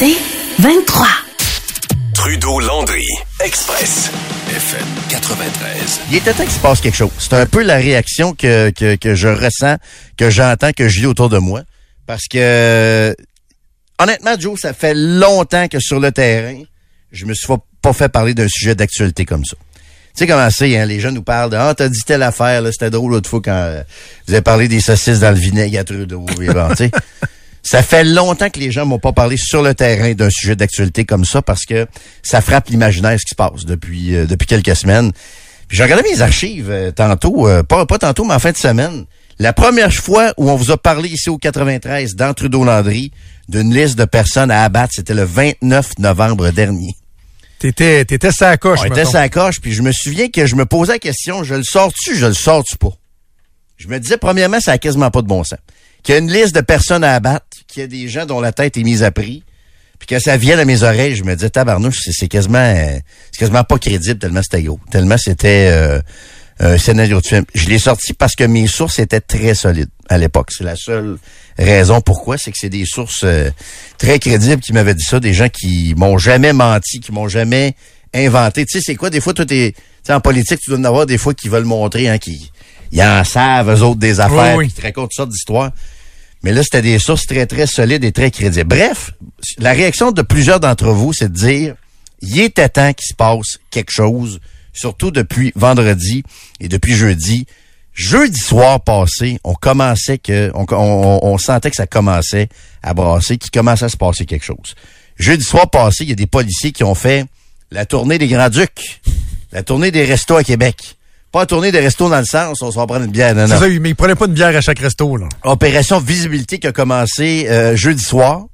C'est 23. Trudeau-Landry, Express, FM 93. Il était temps qu'il se passe quelque chose. C'est un peu la réaction que, que, que je ressens, que j'entends, que je vis autour de moi. Parce que, honnêtement, Joe, ça fait longtemps que sur le terrain, je me suis pas fait parler d'un sujet d'actualité comme ça. Tu sais comment c'est, hein? Les gens nous parlent de Ah, t'as dit telle affaire, là, c'était drôle l'autre fois quand euh, vous avez parlé des saucisses dans le vinaigre à Trudeau. et bon, tu sais. Ça fait longtemps que les gens m'ont pas parlé sur le terrain d'un sujet d'actualité comme ça parce que ça frappe l'imaginaire ce qui se passe depuis euh, depuis quelques semaines. Puis j'ai regardé mes archives euh, tantôt, euh, pas, pas tantôt, mais en fin de semaine. La première fois où on vous a parlé ici au 93 dans Trudeau-Landry d'une liste de personnes à abattre, c'était le 29 novembre dernier. T'étais, t'étais sa coche, On était sa coche, puis je me souviens que je me posais la question, je le sors-tu, je le sors-tu pas? Je me disais, premièrement, ça a quasiment pas de bon sens. Qu'il y a une liste de personnes à abattre, qu'il y a des gens dont la tête est mise à prix, puis que ça vienne à mes oreilles, je me disais, tabarnouche, c'est, quasiment, euh, c'est quasiment pas crédible tellement c'était gros, tellement c'était euh, un scénario de film. Je l'ai sorti parce que mes sources étaient très solides à l'époque. C'est la seule raison pourquoi, c'est que c'est des sources euh, très crédibles qui m'avaient dit ça, des gens qui m'ont jamais menti, qui m'ont jamais inventé. Tu sais, c'est quoi, des fois, tu sais, en politique, tu dois en avoir des fois qui veulent montrer, hein, qui, ils en savent, eux autres, des affaires, Oui, oui. qui te racontent toutes sortes d'histoires. Mais là, c'était des sources très, très solides et très crédibles. Bref, la réaction de plusieurs d'entre vous, c'est de dire, il était temps qu'il se passe quelque chose, surtout depuis vendredi et depuis jeudi. Jeudi soir passé, on commençait que, on, sentait que ça commençait à brasser, qu'il commençait à se passer quelque chose. Jeudi soir passé, il y a des policiers qui ont fait la tournée des Grands-Ducs, la tournée des restos à Québec. Pas la tournée des restos dans le sens, on se va prendre une bière, non, C'est non. ça, mais il prenait pas une bière à chaque resto, là. Opération Visibilité qui a commencé euh, jeudi soir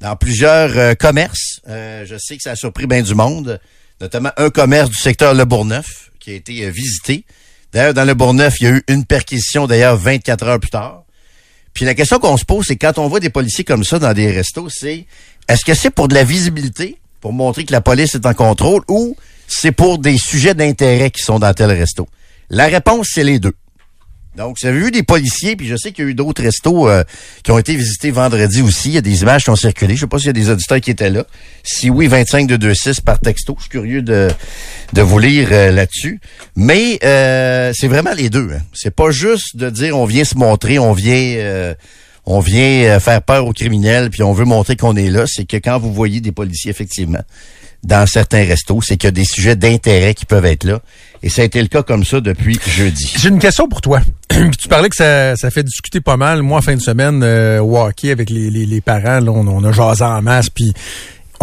dans plusieurs euh, commerces. Euh, je sais que ça a surpris bien du monde, notamment un commerce du secteur Le Bourgneuf qui a été euh, visité. D'ailleurs, dans Le Bourgneuf, il y a eu une perquisition d'ailleurs 24 heures plus tard. Puis la question qu'on se pose, c'est quand on voit des policiers comme ça dans des restos, c'est est-ce que c'est pour de la visibilité, pour montrer que la police est en contrôle, ou c'est pour des sujets d'intérêt qui sont dans tel resto? La réponse, c'est les deux. Donc, vous avez vu des policiers, puis je sais qu'il y a eu d'autres restos euh, qui ont été visités vendredi aussi. Il y a des images qui ont circulé. Je sais pas s'il y a des auditeurs qui étaient là. Si oui, 25 de 26 par texto. Je suis curieux de, de vous lire euh, là-dessus. Mais euh, c'est vraiment les deux. Hein. C'est pas juste de dire on vient se montrer, on vient on vient faire peur aux criminels, puis on veut montrer qu'on est là. C'est que quand vous voyez des policiers, effectivement, dans certains restos, c'est qu'il y a des sujets d'intérêt qui peuvent être là. Et ça a été le cas comme ça depuis jeudi. J'ai une question pour toi. Tu parlais que ça, ça fait discuter pas mal. Moi, en fin de semaine, euh, au hockey avec les, les, les parents, là, on, on a jasé en masse, puis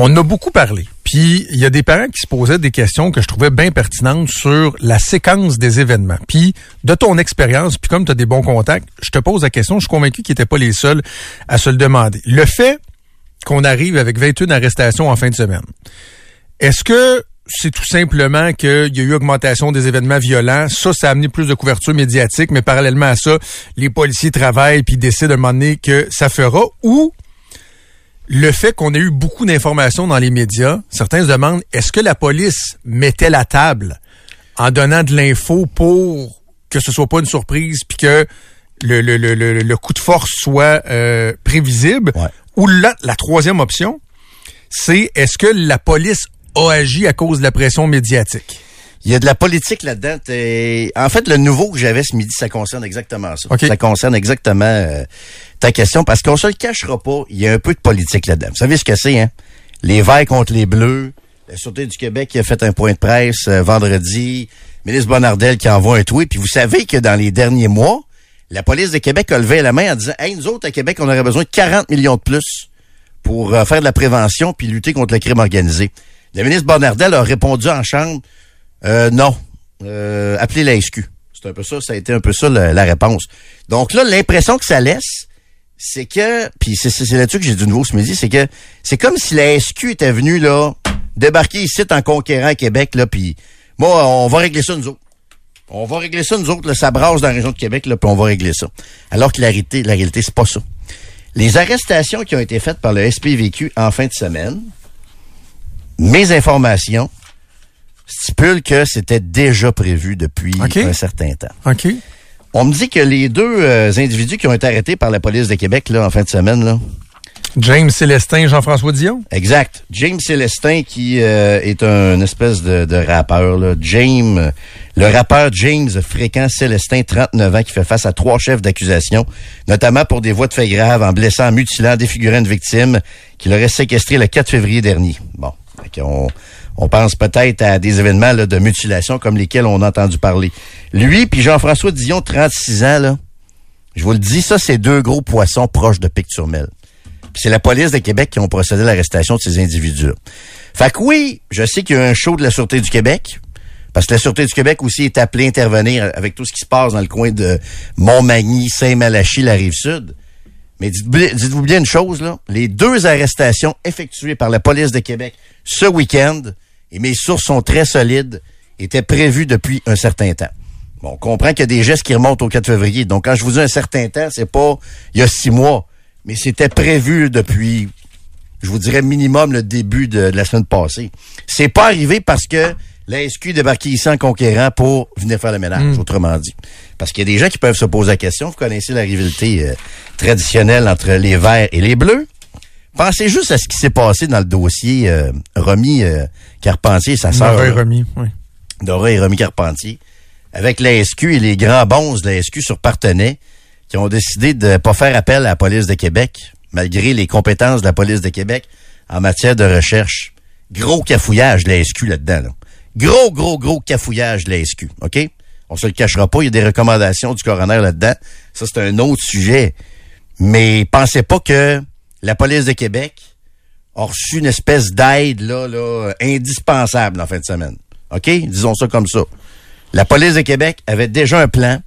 on a beaucoup parlé. Puis il y a des parents qui se posaient des questions que je trouvais bien pertinentes sur la séquence des événements. Puis de ton expérience, puis comme tu as des bons contacts, je te pose la question, je suis convaincu qu'ils n'étaient pas les seuls à se le demander. Le fait qu'on arrive avec 21 arrestations en fin de semaine, est-ce que c'est tout simplement qu'il y a eu augmentation des événements violents? Ça, ça a amené plus de couverture médiatique, mais parallèlement à ça, les policiers travaillent puis décident à un moment donné que ça fera. Ou le fait qu'on ait eu beaucoup d'informations dans les médias, certains se demandent, est-ce que la police mettait la table en donnant de l'info pour que ce soit pas une surprise puis que le, le, le, le, le coup de force soit euh, prévisible? Ouais. Ou la, la troisième option, c'est est-ce que la police a agi à cause de la pression médiatique? Il y a de la politique là-dedans. En fait, le nouveau que j'avais ce midi, ça concerne exactement ça. Ça concerne exactement euh, ta question, parce qu'on se le cachera pas, il y a un peu de politique là-dedans. Vous savez ce que c'est, hein? Les Verts contre les Bleus, la Sûreté du Québec qui a fait un point de presse euh, vendredi, ministre Bonardel qui envoie un tweet, puis vous savez que dans les derniers mois, la police de Québec a levé la main en disant « Hey, nous autres, à Québec, on aurait besoin de 40 millions de plus pour euh, faire de la prévention puis lutter contre le crime organisé. » Le ministre Bonardel a répondu en chambre euh, non. Euh, appelez la SQ. C'est un peu ça, ça a été un peu ça la, réponse. Donc là, l'impression que ça laisse, c'est que, puis c'est là-dessus que j'ai du nouveau ce midi, c'est que c'est comme si la SQ était venue là débarquer ici en conquérant Québec là, puis moi on va régler ça nous autres. On va régler ça nous autres, là, ça brasse dans la région de Québec là, puis on va régler ça. Alors que la réalité, la réalité c'est pas ça. Les arrestations qui ont été faites par le SPVQ en fin de semaine, mes informations stipulent que c'était déjà prévu depuis un certain temps. OK. On me dit que les deux euh, individus qui ont été arrêtés par la police de Québec là, en fin de semaine, là, James Célestin, Jean-François Dion? Exact. James Célestin qui euh, est un espèce de, de rappeur. Là. James, le rappeur James Fréquent Célestin, 39 ans, qui fait face à trois chefs d'accusation, notamment pour des voies de fait graves en blessant, mutilant, défigurant une victime qu'il aurait séquestré le 4 février dernier. Bon, on, pense peut-être à des événements de mutilation comme lesquels on a entendu parler. Lui puis Jean-François Dion, 36 ans, je vous le dis, ça, c'est deux gros poissons proches de Picturmel c'est la police de Québec qui ont procédé à l'arrestation de ces individus. Fait que oui, je sais qu'il y a un show de la Sûreté du Québec, parce que la Sûreté du Québec aussi est appelée à intervenir avec tout ce qui se passe dans le coin de Montmagny, Saint-Malachie, la Rive-Sud. Mais dites-vous bien une chose, là. Les deux arrestations effectuées par la police de Québec ce week-end, et mes sources sont très solides, étaient prévues depuis un certain temps. Bon, on comprend qu'il y a des gestes qui remontent au 4 février. Donc, quand je vous dis un certain temps, c'est pas il y a six mois mais c'était prévu depuis, je vous dirais, minimum le début de, la semaine passée. C'est pas arrivé parce que la SQ débarquait ici en conquérant pour venir faire le ménage, hmm. autrement dit. Parce qu'il y a des gens qui peuvent se poser la question. Vous connaissez la rivalité euh, traditionnelle entre les Verts et les Bleus. Pensez juste à ce qui s'est passé dans le dossier euh, Romy euh, Carpentier et sa sœur. Dora et Romy, oui. Dora et Romy Carpentier. Avec la SQ et les grands bons de la SQ sur Partenay qui ont décidé de pas faire appel à la police de Québec, malgré les compétences de la police de Québec en matière de recherche. Gros cafouillage de la SQ là-dedans. Là. Gros, gros, gros cafouillage de la SQ, OK? On se le cachera pas, il y a des recommandations du coroner là-dedans. Ça, c'est un autre sujet. Mais pensez pas que la police de Québec a reçu une espèce d'aide là, là, indispensable en fin de semaine. OK? Disons ça comme ça. La police de Québec avait déjà un plan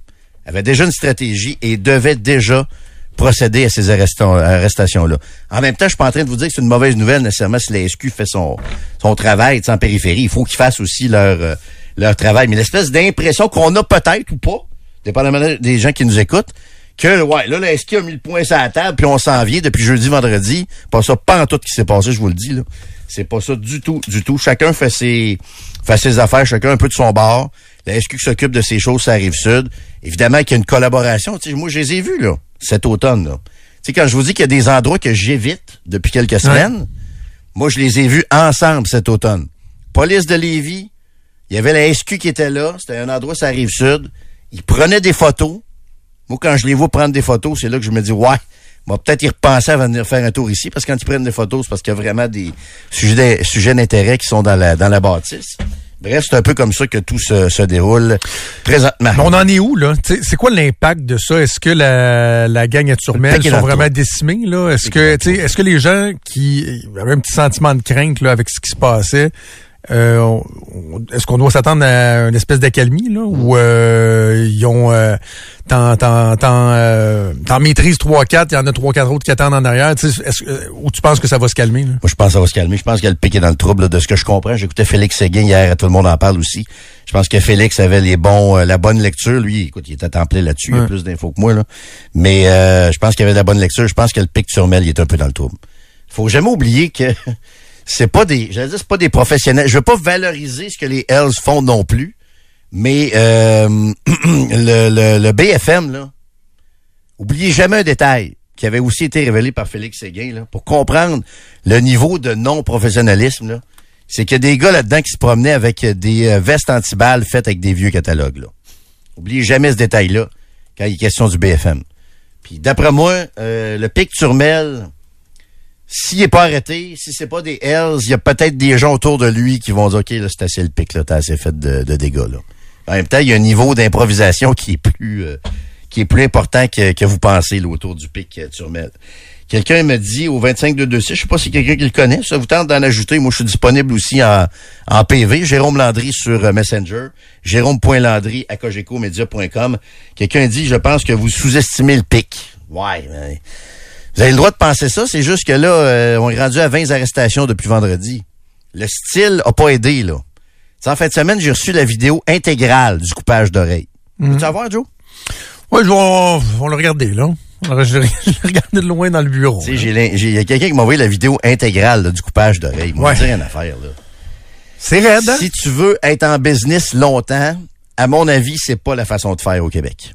avait déjà une stratégie et devait déjà procéder à ces arrestations-là. En même temps, je suis pas en train de vous dire que c'est une mauvaise nouvelle nécessairement si la SQ fait son, son travail en périphérie. Il faut qu'ils fassent aussi leur, euh, leur travail. Mais l'espèce d'impression qu'on a peut-être ou pas, dépendamment des gens qui nous écoutent, que ouais, là, la SQ a mis le point sur la table, puis on s'en vient depuis jeudi, vendredi. Pas ça, pas en tout qui s'est passé, je vous le dis. là. C'est pas ça du tout, du tout. Chacun fait ses, fait ses affaires, chacun un peu de son bord. La SQ s'occupe de ces choses, ça arrive sud. Évidemment qu'il y a une collaboration. moi, je les ai vus, là, cet automne, là. Tu quand je vous dis qu'il y a des endroits que j'évite depuis quelques semaines, moi, je les ai vus ensemble cet automne. Police de Lévis, il y avait la SQ qui était là. C'était un endroit, ça arrive sud. Ils prenaient des photos. Moi, quand je les vois prendre des photos, c'est là que je me dis, ouais, va peut-être y repenser avant de venir faire un tour ici, parce que quand ils prennent des photos, c'est parce qu'il y a vraiment des sujets d'intérêt qui sont dans la, dans la bâtisse. Bref, c'est un peu comme ça que tout se, se déroule présentement. on en est où, là? C'est quoi l'impact de ça? Est-ce que la, la gang à Turmel sont vraiment décimés, là? Est-ce que, est-ce que les gens qui avaient un petit sentiment de crainte, là, avec ce qui se passait, euh, Est-ce qu'on doit s'attendre à une espèce d'accalmie là ou euh, ils ont euh, t'en t'en t'en euh, maîtrises trois quatre, il y en a trois quatre autres qui attendent en arrière. Est-ce, euh, ou tu penses que ça va se calmer là? Moi je pense que ça va se calmer. Je pense qu'il y a le piqué dans le trouble de ce que je comprends. J'écoutais Félix Séguin hier, tout le monde en parle aussi. Je pense que Félix avait les bons la bonne lecture. Lui, écoute, il était templé là-dessus. Il a plus d'infos que moi là. Mais je pense qu'il avait la bonne lecture. Je pense que le pic sur Mel, il est un peu dans le trouble. Faut jamais oublier que c'est pas des, j'allais dire, c'est pas des professionnels. Je veux pas valoriser ce que les Hells font non plus, mais euh, le, BFM là, oubliez jamais un détail qui avait aussi été révélé par Félix Séguin là, pour comprendre le niveau de non-professionnalisme. C'est qu'il y a des gars là-dedans qui se promenaient avec des euh, vestes antiballes faites avec des vieux catalogues là. Oubliez jamais ce détail-là quand il est question du BFM. Puis d'après moi, euh, le pic Turmel, s'il n'est pas arrêté, si c'est pas des Hells, il y a peut-être des gens autour de lui qui vont dire, OK, là, c'est assez le pic, là, t'as assez fait de, dégâts, là. En même temps, il y a un niveau d'improvisation qui est plus, euh, qui est plus important que, que vous pensez, là, autour du pic euh, Turmel. Quelqu'un me dit au 25 2 je sais pas si quelqu'un qui le connaît, ça vous tente d'en ajouter. Moi, je suis disponible aussi en, en PV. Jérôme Landry sur euh, Messenger. Jérôme.landry à cogecomedia.com. Quelqu'un dit, je pense que vous sous-estimez le pic. Ouais, mais vous avez le droit de penser ça, c'est juste que là, euh, on est rendu à 20 arrestations depuis vendredi. Le style a pas aidé, là. en fin de semaine, j'ai reçu la vidéo intégrale du coupage d'oreilles. Mm -hmm. Veux-tu voir, Joe? Oui, on, on le regarder, là. Je l'ai regardé de loin dans le bureau. Il y a quelqu'un qui m'a envoyé la vidéo intégrale du coupage d'oreilles. Moi, ouais. rien à faire, là. C'est raide, hein? Si tu veux être en business longtemps, à mon avis, c'est pas la façon de faire au Québec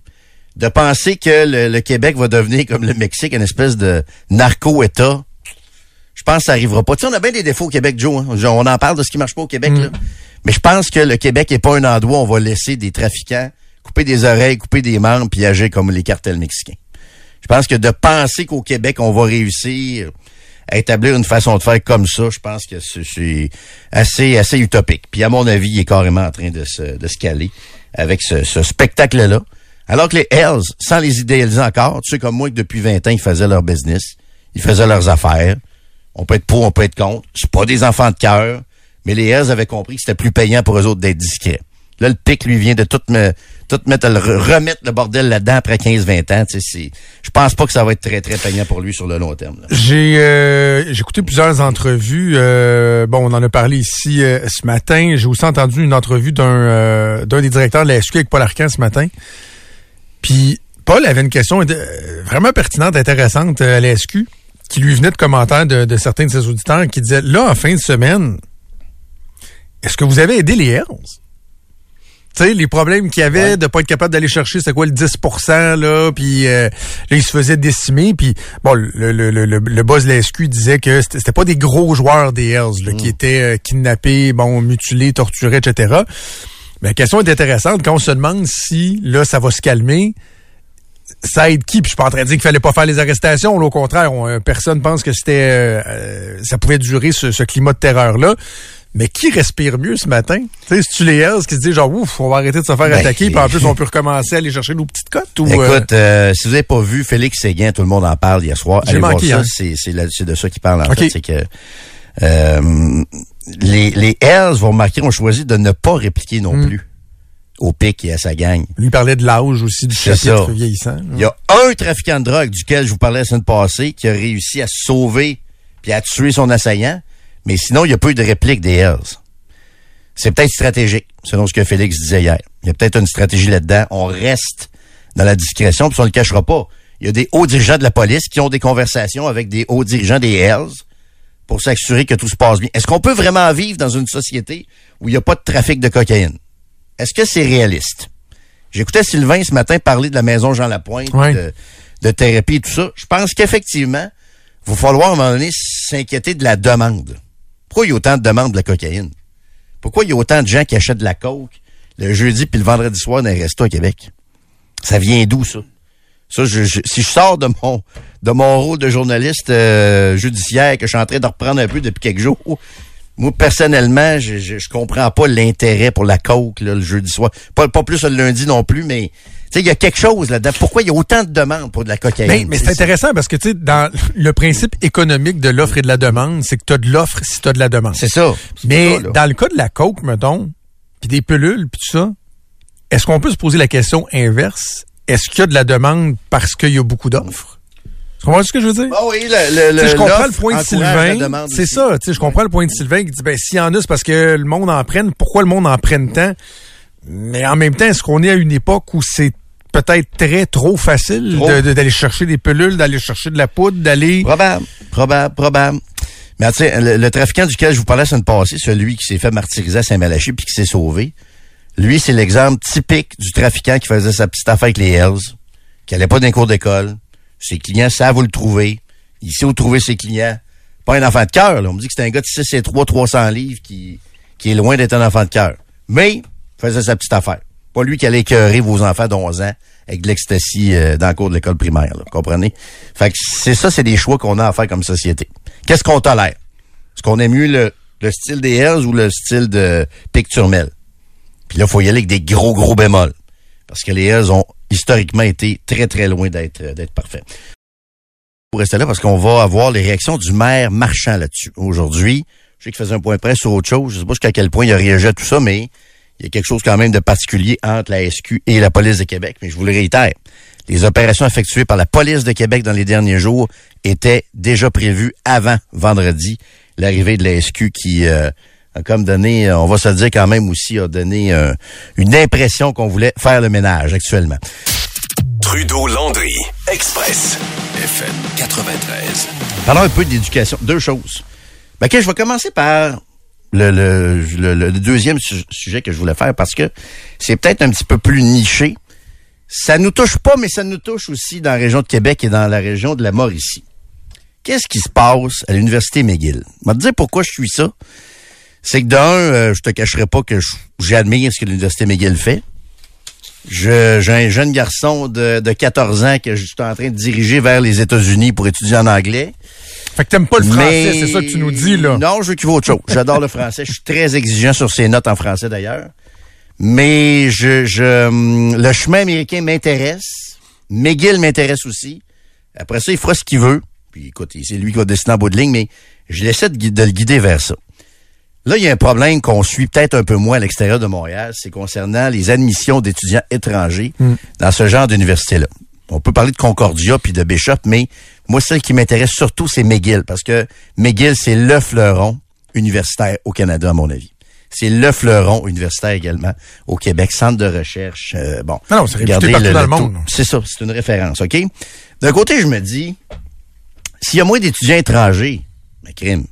de penser que le, Québec va devenir comme le Mexique, une espèce de narco-État, Je pense que ça arrivera pas. Tu sais, on a bien des défauts au Québec, Joe. hein. On en parle de ce qui marche pas au Québec, là. Mais je pense que le Québec est pas un endroit où on va laisser des trafiquants couper des oreilles, couper des membres, puis agir comme les cartels mexicains. Je pense que de penser qu'au Québec, on va réussir à établir une façon de faire comme ça, je pense que c'est- c'est assez, assez utopique. Puis à mon avis, il est carrément en train de se, de se caler avec ce, ce spectacle-là. Alors que les Hells, sans les idéaliser encore, tu sais comme moi que depuis 20 ans, ils faisaient leur business, ils faisaient leurs affaires. On peut être pour, on peut être contre. C'est pas des enfants de cœur, mais les Hells avaient compris que c'était plus payant pour eux autres d'être discrets. Là, le pic lui vient de tout me, tout mettre, remettre le bordel là-dedans après 15-20 ans. Je pense pas que ça va être très, très payant pour lui sur le long terme. J'ai euh, écouté plusieurs entrevues. euh, bon, on en a parlé ici euh, ce matin. J'ai aussi entendu une entrevue d'un euh, d'un des directeurs de la SQ avec Paul Arcan ce matin. Puis Paul avait une question euh, vraiment pertinente, intéressante euh, à la SQ, qui lui venait de commentaires de, de certains de ses auditeurs qui disaient là en fin de semaine, est-ce que vous avez aidé les Hells? Tu sais, les problèmes qu'il y avait Ouais. de pas être capable d'aller chercher, c'est quoi le 10% là, puis euh, là, il se faisait décimer, puis bon, le, le, le, le, boss de la SQ disait que c'était pas des gros joueurs des Hells, là, qui étaient euh, kidnappés, bon, mutilés, torturés, etc. Mais la question est intéressante quand on se demande si, là, ça va se calmer, ça aide qui? Puis je suis pas en train de dire qu'il fallait pas faire les arrestations. Là, au contraire, on- euh, personne pense que c'était euh, euh, ça pouvait durer ce, ce climat de terreur-là. Mais qui respire mieux ce matin? Tu sais, c'est-tu les Hells qui se disent genre ouf, on va arrêter de se faire Ben, attaquer, puis en plus on peut recommencer à aller chercher nos petites cotes ou Écoute, euh, si vous n'avez pas vu Félix Séguin, tout le monde en parle hier soir. J'ai Allez voir manqué, ça, hein. c'est, de ça qu'il parle en fait. C'est que euh, les, les Hells, vous remarquer, ont choisi de ne pas répliquer non Hmm. plus au pic et à sa gang. lui parlait de l'âge aussi du chapitre vieillissant. Il y a un trafiquant de drogue duquel je vous parlais la semaine passée qui a réussi à sauver puis à tuer son assaillant, mais sinon, il n'y a pas eu de réplique des Hells. C'est peut-être stratégique, selon ce que Félix disait hier. Il y a peut-être une stratégie là-dedans. On reste dans la discrétion, puis on ne le cachera pas. Il y a des hauts dirigeants de la police qui ont des conversations avec des hauts dirigeants des Hells pour s'assurer que tout se passe bien. Est-ce qu'on peut vraiment vivre dans une société où il n'y a pas de trafic de cocaïne? Est-ce que c'est réaliste? J'écoutais Sylvain ce matin parler de la maison Jean Lapointe, de thérapie et tout ça. Je pense qu'effectivement, il va falloir à un moment donné s'inquiéter de la demande. Pourquoi il y a autant de demandes de la cocaïne? Pourquoi il y a autant de gens qui achètent de la coke le jeudi puis le vendredi soir dans les restos à Québec? Ça vient d'où, ça? Ça, je, je- si je sors de mon de mon rôle de journaliste euh, judiciaire que je suis en train de reprendre un peu depuis quelques jours, moi, personnellement, je, je, je comprends pas l'intérêt pour la coke là, le jeudi soir. Pas, pas plus le lundi non plus, mais tu sais, il y a quelque chose là-dedans. Pourquoi il y a autant de demandes pour de la cocaïne? Mais, mais c'est intéressant parce que tu sais, dans le principe économique de l'offre et de la demande, c'est que tu as de l'offre si tu as de la demande. C'est ça. Mais ça, dans le cas de la coke, mettons, puis des pilules, puis tout ça, est-ce qu'on peut se poser la question inverse? Est-ce qu'il y a de la demande parce qu'il y a beaucoup d'offres? Tu comprends ce que je veux dire? Ah oui, le, je comprends le point de Sylvain. C'est ça. Tu sais, je comprends le point de Sylvain qui dit, ben, s'il y en a, c'est parce que le monde en prenne. Pourquoi le monde en prenne tant? Mais en même temps, est-ce qu'on est à une époque où c'est peut-être très trop facile d'aller chercher des pilules, d'aller chercher de la poudre, d'aller... Probable, probable, probable. Mais tu sais, le, le trafiquant duquel je vous parlais la semaine passée, celui qui s'est fait martyriser à Saint-Malachie puis qui s'est sauvé, lui, c'est l'exemple typique du trafiquant qui faisait sa petite affaire avec les Hells, qui allait pas d'un cours d'école. Ses clients savent où le trouver. Il sait où trouver ses clients. Pas un enfant de cœur. On me dit que c'est un gars de 6 et 3, 300 livres qui, qui est loin d'être un enfant de cœur. Mais, faisait sa petite affaire. Pas lui qui allait écœurer vos enfants d'11 ans avec de l'ecstasy euh, dans le cours de l'école primaire, là, comprenez? Fait que c'est ça, c'est des choix qu'on a à faire comme société. Qu'est-ce qu'on tolère? Est-ce qu'on aime mieux le, le style des Hells ou le style de Picturmel? Puis là, il faut y aller avec des gros, gros bémols. Parce que les Hells ont historiquement été très, très loin d'être euh, d'être parfaits. Pour rester là, parce qu'on va avoir les réactions du maire marchand là-dessus. Aujourd'hui, je sais qu'il faisait un point presse sur autre chose. Je sais pas jusqu'à quel point il a réagi à tout ça, mais il y a quelque chose quand même de particulier entre la SQ et la police de Québec. Mais je vous le réitère. Les opérations effectuées par la police de Québec dans les derniers jours étaient déjà prévues avant vendredi, l'arrivée de la SQ qui euh, a comme donné, euh, on va se le dire quand même aussi, a donné euh, une impression qu'on voulait faire le ménage actuellement. Trudeau-Landry, Express, FM 93. Parlons un peu d'éducation. Deux choses. Ben, ok, je vais commencer par le, le, le- le deuxième su- sujet que je voulais faire parce que c'est peut-être un petit peu plus niché. Ça nous touche pas, mais ça nous touche aussi dans la région de Québec et dans la région de la Mauricie. qu'est-ce qui se passe à l'Université McGill? Je vais te dire pourquoi je suis ça. C'est que d'un, euh, je te cacherai pas que j'admire ce que l'Université McGill fait. J'ai un jeune garçon de, de 14 ans que je suis en train de diriger vers les États-Unis pour étudier en anglais. Fait que t'aimes pas le français, c'est ça que tu nous dis, là. Non, je veux qu'il autre chose. J'adore le français. Je suis très exigeant sur ses notes en français, d'ailleurs. Mais je, je, hum, le chemin américain m'intéresse. McGill m'intéresse aussi. Après ça, il fera ce qu'il veut. Puis écoute, c'est lui qui va dessiner en bout de ligne, mais je l'essaie de, de le guider vers ça. Là, il y a un problème qu'on suit peut-être un peu moins à l'extérieur de Montréal, c'est concernant les admissions d'étudiants étrangers hmm. dans ce genre d'université-là. On peut parler de Concordia puis de Bishop, mais moi, celle qui m'intéresse surtout, c'est McGill, parce que McGill, c'est le fleuron universitaire au Canada, à mon avis. C'est le fleuron universitaire également au Québec, centre de recherche. Euh, bon, non, c'est réputé partout dans le monde. C'est ça, c'est une référence, OK? D'un côté, je me dis, s'il y a moins d'étudiants étrangers, mais crime,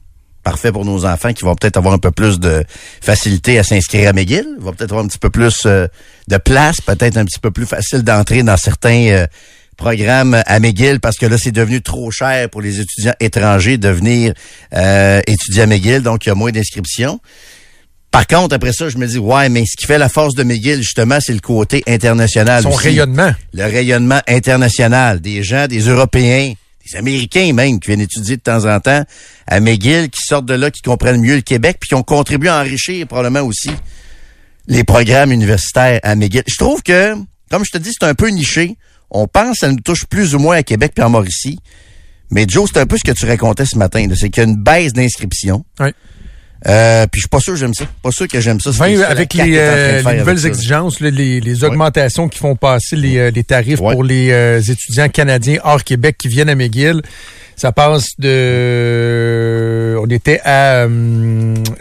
parfait pour nos enfants qui vont peut-être avoir un peu plus de facilité à s'inscrire à McGill, vont peut-être avoir un petit peu plus euh, de place, peut-être un petit peu plus facile d'entrer dans certains euh, programmes à McGill parce que là, c'est devenu trop cher pour les étudiants étrangers de venir euh, étudier à McGill, donc il y a moins d'inscriptions. Par contre, après ça, je me dis, ouais, mais ce qui fait la force de McGill, justement, c'est le côté international. Son rayonnement. Le rayonnement international. Des gens, des Européens, des Américains même, qui viennent étudier de temps en temps à McGill, qui sortent de là, qui comprennent mieux le Québec, puis qui ont contribué à enrichir probablement aussi les programmes universitaires à McGill. Je trouve que, comme je te dis, c'est un peu niché. On pense ça nous touche plus ou moins à Québec puis en Mauricie. Mais Joe, c'est un peu ce que tu racontais ce matin. C'est qu'il y a une baisse d'inscription. Oui. Euh, puis je suis pas sûr que j'aime ça. Pas sûr que j'aime ça. avec les, euh, nouvelles exigences, les, augmentations qui font passer les, euh, tarifs pour les étudiants canadiens hors Québec qui viennent à McGill, ça passe de... On était à,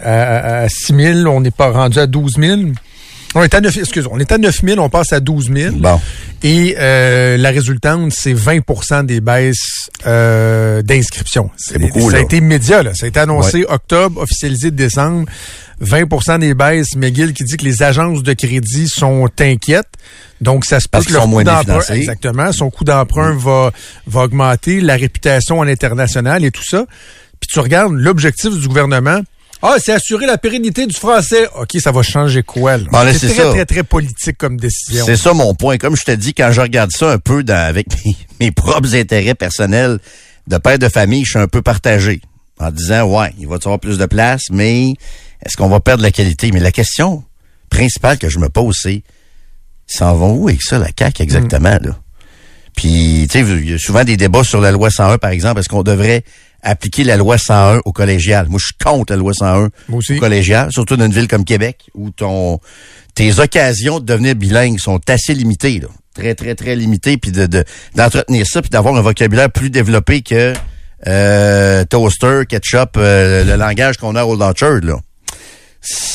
à, à 6 000, on n'est pas rendu à 12 000. On est à 9, excuse, on est à 9 000, on passe à 12 000. Bon. Et euh, la résultante, c'est 20% des baisses euh, d'inscription. C'est beaucoup, Ça a été immédiat, là. Ça a été annoncé octobre, officialisé décembre. 20% des baisses. McGill qui dit que les agences de crédit sont inquiètes. Donc, ça se passe que le coût d'emprunt, exactement, son coût d'emprunt mm. va, va augmenter, la réputation en international et tout ça. Puis tu regardes l'objectif du gouvernement, ah, c'est assurer la pérennité du français. OK, ça va changer quoi, là? c'est très, très, très politique comme décision. C'est ça mon point. Comme je te dis, quand je regarde ça un peu avec mes, propres intérêts personnels de père de famille, je suis un peu partagé. En disant, ouais, il va y avoir plus de place, mais est-ce qu'on va perdre la qualité? Mais la question principale que je me pose, c'est, s'en vont où avec ça, la CAQ, exactement, mm. là? Puis, tu sais, il y a souvent des débats sur la loi 101, par exemple. Est-ce qu'on devrait appliquer la loi 101 au collégial. Moi, je suis contre la loi 101 au collégial, surtout dans une ville comme Québec, où ton tes occasions de devenir bilingue sont assez limitées, là. très très très limitées, puis de d'entretenir ça, puis d'avoir un vocabulaire plus développé que euh, toaster, ketchup, euh, le langage qu'on a au Orchard, là.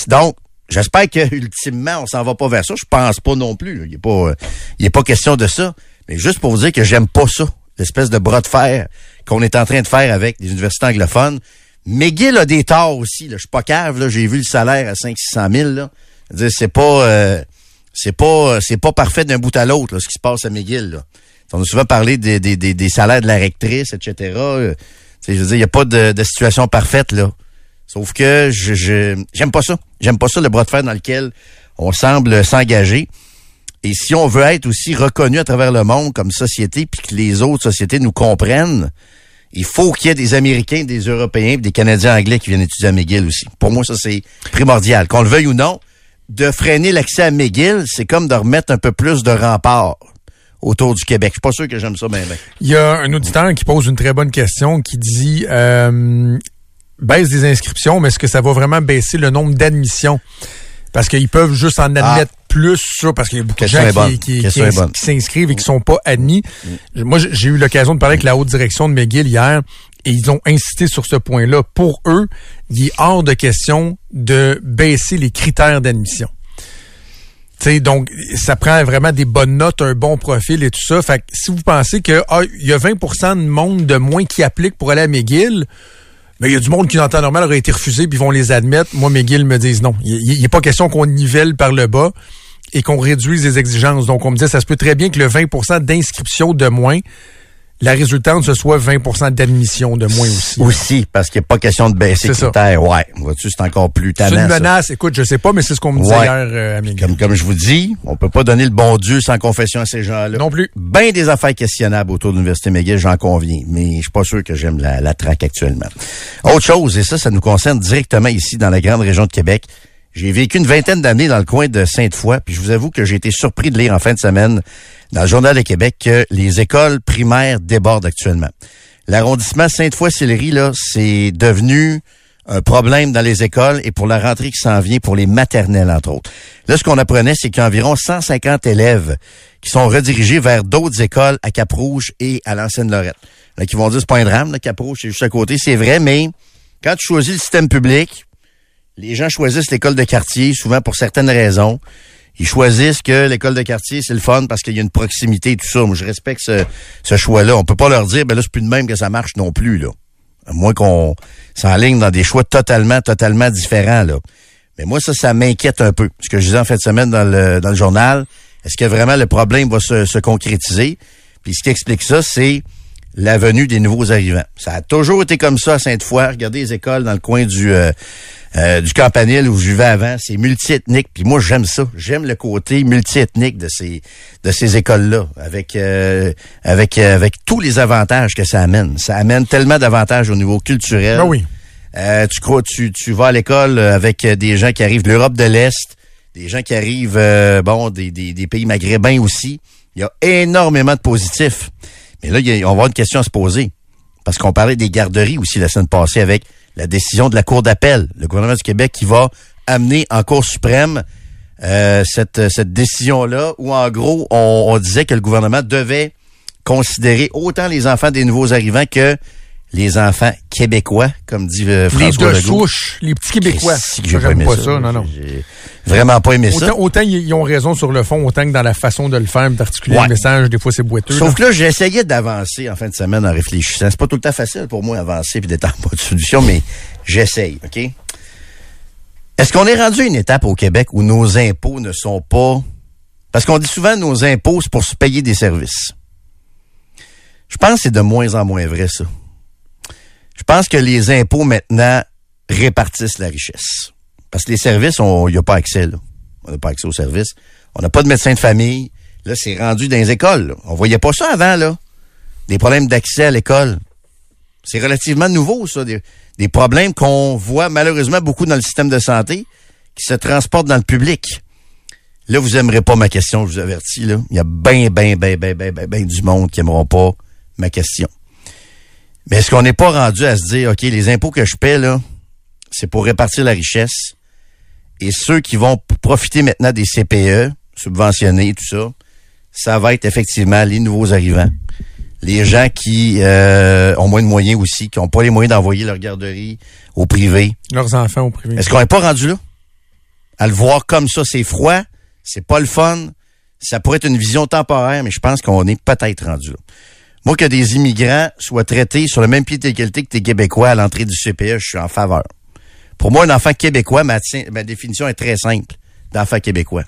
Donc, j'espère que ultimement on s'en va pas vers ça. Je pense pas non plus. Il est pas, il est pas question de ça. Mais juste pour vous dire que j'aime pas ça, l'espèce de bras de fer qu'on est en train de faire avec les universités anglophones. McGill a des torts aussi. Là. Je suis pas cave. J'ai vu le salaire à 500 000. Là. C'est pas, euh, c'est pas, c'est pas parfait d'un bout à l'autre ce qui se passe à McGill. On a souvent parlé des, des, des, salaires de la rectrice, etc. Euh, je veux dire, il n'y a pas de, de, situation parfaite là. Sauf que je j'aime pas ça. J'aime pas ça le bras de fer dans lequel on semble s'engager. Et si on veut être aussi reconnu à travers le monde comme société, puis que les autres sociétés nous comprennent, il faut qu'il y ait des Américains, des Européens, des Canadiens anglais qui viennent étudier à McGill aussi. Pour moi, ça, c'est primordial. Qu'on le veuille ou non, de freiner l'accès à McGill, c'est comme de remettre un peu plus de remparts autour du Québec. Je suis pas sûr que j'aime ça bien, Il y a un auditeur qui pose une très bonne question qui dit euh, baisse des inscriptions, mais est-ce que ça va vraiment baisser le nombre d'admissions? Parce qu'ils peuvent juste en ah. Plus ça, parce qu'il y a beaucoup de gens qui, s'inscrivent et qui sont pas admis. Mm. Moi, j'ai eu l'occasion de parler avec la haute direction de McGill hier et ils ont insisté sur ce point-là. Pour eux, il est hors de question de baisser les critères d'admission. sais donc, ça prend vraiment des bonnes notes, un bon profil et tout ça. Fait que si vous pensez que ah, il y a 20% de monde de moins qui applique pour aller à McGill, mais il y a du monde qui, en temps normal, aurait été refusé, puis vont les admettre. Moi, McGill me disent non. Il n'est pas question qu'on nivelle par le bas et qu'on réduise les exigences. Donc, on me dit, ça se peut très bien que le 20% d'inscription de moins la résultante, ce soit 20% d'admission de moins aussi. Aussi, parce qu'il n'y a pas question de baisser les critères. Ouais, vois-tu, c'est encore plus tannant. C'est une menace, écoute, je sais pas, mais c'est ce qu'on me dit hier, euh, comme, comme je vous dis, on peut pas donner le bon Dieu sans confession à ces gens-là. Non plus. Ben des affaires questionnables autour de l'Université McGill, j'en conviens, mais je suis pas sûr que j'aime la, la traque actuellement. Autre chose, et ça, ça nous concerne directement ici dans la grande région de Québec, j'ai vécu une vingtaine d'années dans le coin de Sainte-Foy, puis je vous avoue que j'ai été surpris de lire en fin de semaine dans le Journal de Québec que les écoles primaires débordent actuellement. L'arrondissement Sainte-Foy-Sillery, là, c'est devenu un problème dans les écoles et pour la rentrée qui s'en vient pour les maternelles, entre autres. Là, ce qu'on apprenait, c'est qu'il y a environ 150 élèves qui sont redirigés vers d'autres écoles à Cap-Rouge et à l'Ancienne-Lorette. Là, qui vont dire, c'est pas un drame, Cap-Rouge, c'est juste à côté. C'est vrai, mais quand tu choisis le système public, les gens choisissent l'école de quartier, souvent pour certaines raisons. Ils choisissent que l'école de quartier, c'est le fun parce qu'il y a une proximité et tout ça. Moi, je respecte ce, choix-là. On peut pas leur dire, ben là, c'est plus de même que ça marche non plus, là. À moins qu'on s'enligne dans des choix totalement, totalement différents, là. Mais moi, ça, ça m'inquiète un peu. Ce que je disais en fin de semaine dans le, dans le journal, est-ce que vraiment le problème va se, se concrétiser? Puis ce qui explique ça, c'est la venue des nouveaux arrivants. Ça a toujours été comme ça à Sainte-Foy. Regardez les écoles dans le coin du euh, euh, du Campanile où je vivais avant. C'est multiethnique. Puis moi, j'aime ça. J'aime le côté multiethnique de ces de ces écoles-là, avec euh, avec avec tous les avantages que ça amène. Ça amène tellement d'avantages au niveau culturel. Ben oui. tu crois, tu tu vas à l'école avec des gens qui arrivent de l'Europe de l'Est, des gens qui arrivent bon des, des, des pays maghrébins aussi. Il y a énormément de positifs. Mais là, il y a, on va avoir une question à se poser. Parce qu'on parlait des garderies aussi la semaine passée avec la décision de la Cour d'appel, le gouvernement du Québec qui va amener en Cour suprême euh, cette, cette décision-là, où en gros, on, on, disait que le gouvernement devait considérer autant les enfants des nouveaux arrivants que les enfants québécois, comme dit euh, François Les deux souches, les petits Québécois. Si j'ai pas, pas ça, non, non. J'ai vraiment pas aimé ça. Autant ils ont raison sur le fond, autant que dans la façon de le faire, d'articuler le message, des fois c'est boiteux. Sauf que là, j'ai essayé d'avancer en fin de semaine en réfléchissant. C'est pas tout le temps facile pour moi d'avancer puis d'être en pas de solution, mais j'essaye, OK? Est-ce qu'on est rendu à une étape au Québec où nos impôts ne sont pas... Parce qu'on dit souvent nos impôts, c'est pour se payer des services. Je pense que c'est de moins en moins vrai, ça. Je pense que les impôts maintenant répartissent la richesse. Parce que les services, il n'y a pas accès. Là. On n'a pas accès aux services. On n'a pas de médecin de famille. Là, c'est rendu dans les écoles. On voyait pas ça avant, là. Des problèmes d'accès à l'école. C'est relativement nouveau, ça. Des, des problèmes qu'on voit malheureusement beaucoup dans le système de santé qui se transportent dans le public. Là, vous aimerez pas ma question, je vous avertis. Là. Il y a bien, bien, bien, bien, bien, bien, ben du monde qui n'aimeront pas ma question. Mais est-ce qu'on n'est pas rendu à se dire, OK, les impôts que je paie, là, c'est pour répartir la richesse. Et ceux qui vont profiter maintenant des CPE, subventionnés, tout ça, ça va être effectivement les nouveaux arrivants. Les gens qui euh, ont moins de moyens aussi, qui n'ont pas les moyens d'envoyer leur garderie au privé. Leurs enfants au privé. Est-ce qu'on n'est pas rendu là? À le voir comme ça, c'est froid, c'est pas le fun. Ça pourrait être une vision temporaire, mais je pense qu'on est peut-être rendu là. Moi, que des immigrants soient traités sur le même pied d'égalité que des Québécois à l'entrée du CPE, je suis en faveur. Pour moi, un enfant québécois, ma, définition est très simple d'enfant québécois.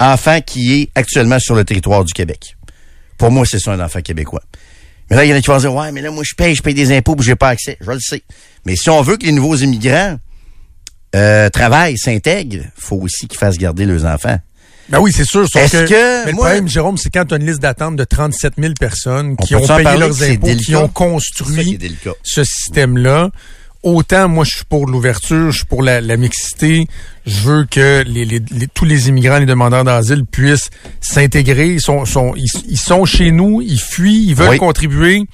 Enfant qui est actuellement sur le territoire du Québec. Pour moi, c'est ça un enfant québécois. Mais là, il y en a qui vont dire, ouais, mais là, moi, je paye, je paye des impôts, j'ai pas accès. Je le sais. Mais si on veut que les nouveaux immigrants euh, travaillent, s'intègrent, faut aussi qu'ils fassent garder leurs enfants. Ben oui, c'est sûr. Est-ce que, mais le problème, Jérôme, c'est quand tu as une liste d'attente de 37 000 personnes qui ont payé leurs impôts, qui ont construit ce système-là. Autant moi je suis pour l'ouverture, je suis pour la, mixité. Je veux que les, tous les immigrants, les demandeurs d'asile puissent s'intégrer. Ils sont, sont, ils, sont chez nous, ils fuient, ils veulent contribuer.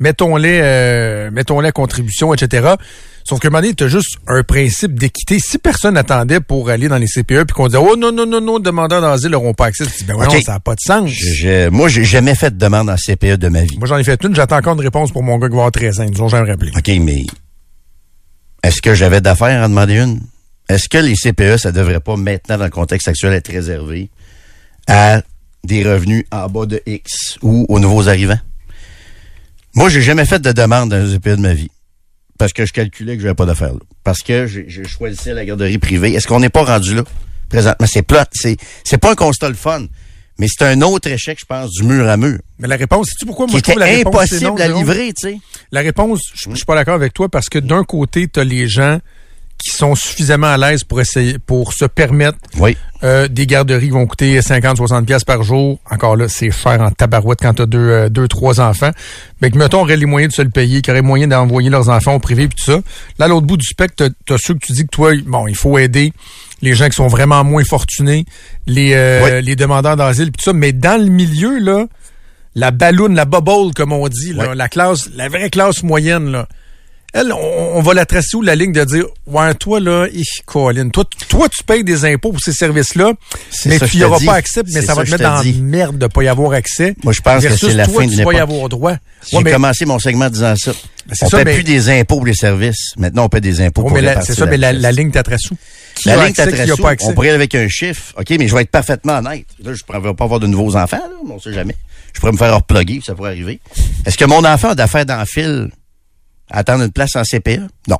Mettons-les, euh, mettons-les à contribution, etc. Sauf que, un tu as juste un principe d'équité. Si personne n'attendait pour aller dans les CPE puis qu'on disait, oh non, non, non, non, demandeurs d'asile n'auront pas accès, tu dis, ben ça n'a pas de sens. Je, moi, j'ai jamais fait de demande en CPE de ma vie. Moi, j'en ai fait une, j'attends encore une réponse pour mon gars qui va avoir 13 ans. Ils nous ont jamais rappelé. OK, mais est-ce que j'avais d'affaires à demander une? Est-ce que les CPE, ça devrait pas, maintenant, dans le contexte actuel, être réservé à des revenus en bas de X ou aux nouveaux arrivants? Moi, j'ai jamais fait de demande dans un CPE de ma vie parce que je calculais que j'avais pas d'affaires là. Parce que je, choisissais la garderie privée. Est-ce qu'on n'est pas rendu là? Présentement, c'est plot. C'est, c'est pas un constat le fun. Mais c'est un autre échec, je pense, du mur à mur. Mais la réponse, sais-tu pourquoi Qui moi je trouve était la réponse c'est impossible non, à livrer, tu sais. La réponse, je je suis pas d'accord avec toi parce que d'un côté, tu as les gens qui sont suffisamment à l'aise pour essayer pour se permettre Oui. euh, des garderies qui vont coûter 50 60 pièces par jour. Encore là, c'est cher en tabarouette quand tu as deux, euh, deux trois enfants. Mais que mettons aurait les moyens de se le payer, qui aurait moyen d'envoyer leurs enfants au privé puis tout ça. Là à l'autre bout du spectre, tu as ceux que tu dis que toi bon, il faut aider les gens qui sont vraiment moins fortunés, les euh, Oui. les demandeurs d'asile puis tout ça, mais dans le milieu là, la balloune, la bubble, comme on dit, là, la classe, la vraie classe moyenne, là. Elle, on, on va la tracer où la ligne de dire, ouais, toi, là, Colin, toi, tu- toi, tu payes des impôts pour ces services-là, mais ça tu n'y auras pas accès, mais ça va te mettre dans la merde de pas y avoir accès. Moi, je pense que c'est la toi, fin tu d'une vas y avoir droit. J'ai Ouais, mais- commencé mon segment en disant ça. on ça, paie mais- plus des impôts pour les services. Maintenant, on paie des impôts Ouais, pour les c'est ça, mais la, la ligne t'attrace où? La ligne a où? pas accès? On pourrait aller avec un chiffre. OK, mais je vais être parfaitement honnête. Là, je ne pourrais pas avoir de nouveaux enfants, là, on sait jamais. Je pourrais me faire reploguer, ça pourrait arriver. Est-ce que mon enfant a d'affaires dans le fil attendre une place en CPE? Non.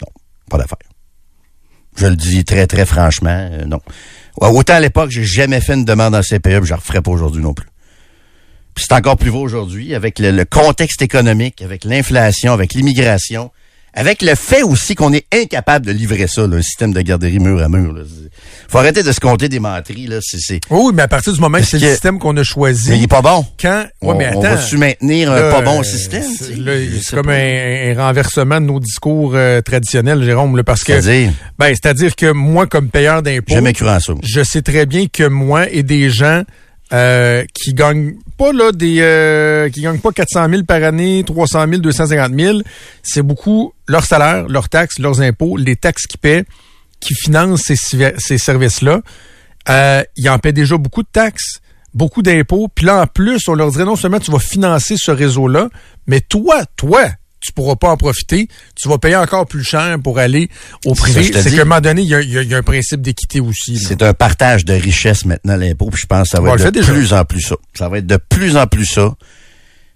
Non, pas d'affaires. Je le dis très, très franchement, euh, non. Autant à l'époque, j'ai jamais fait une demande en CPE, puis je ne referai pas aujourd'hui non plus. Puis c'est encore plus vrai aujourd'hui, avec le contexte économique, avec l'inflation, avec l'immigration, avec le fait aussi qu'on est incapable de livrer ça, là, un système de garderie mur à mur. Là. faut arrêter de se compter des menteries. Là. C'est, c'est... Oui, mais à partir du moment que c'est le système qu'on a choisi. Mais il est pas bon. Quand, ouais, mais on, on attends. va-tu maintenir un pas bon système? c'est- comme un, un renversement de nos discours euh, traditionnels, Jérôme, là, parce que C'est-à-dire, ben, c'est-à-dire que moi, comme payeur d'impôts, jamais cru en ça. je sais très bien que moi et des gens euh, qui gagnent pas là des euh, qui gagnent pas 400 000 par année, 300 000, 250 000, c'est beaucoup leur salaire, leurs taxes, leurs impôts, les taxes qu'ils paient, qui financent ces, ces services-là. Euh, ils en paient déjà beaucoup de taxes, beaucoup d'impôts. Puis là, en plus, on leur dirait non seulement tu vas financer ce réseau-là, mais toi, toi, tu pourras pas en profiter. Tu vas payer encore plus cher pour aller au privé. C'est qu'à un moment donné, il y a, il y a- il y a un principe d'équité aussi. C'est un partage de richesse maintenant, l'impôt, puis je pense que ça va être de plus en plus ça. Ça va être de plus en plus ça.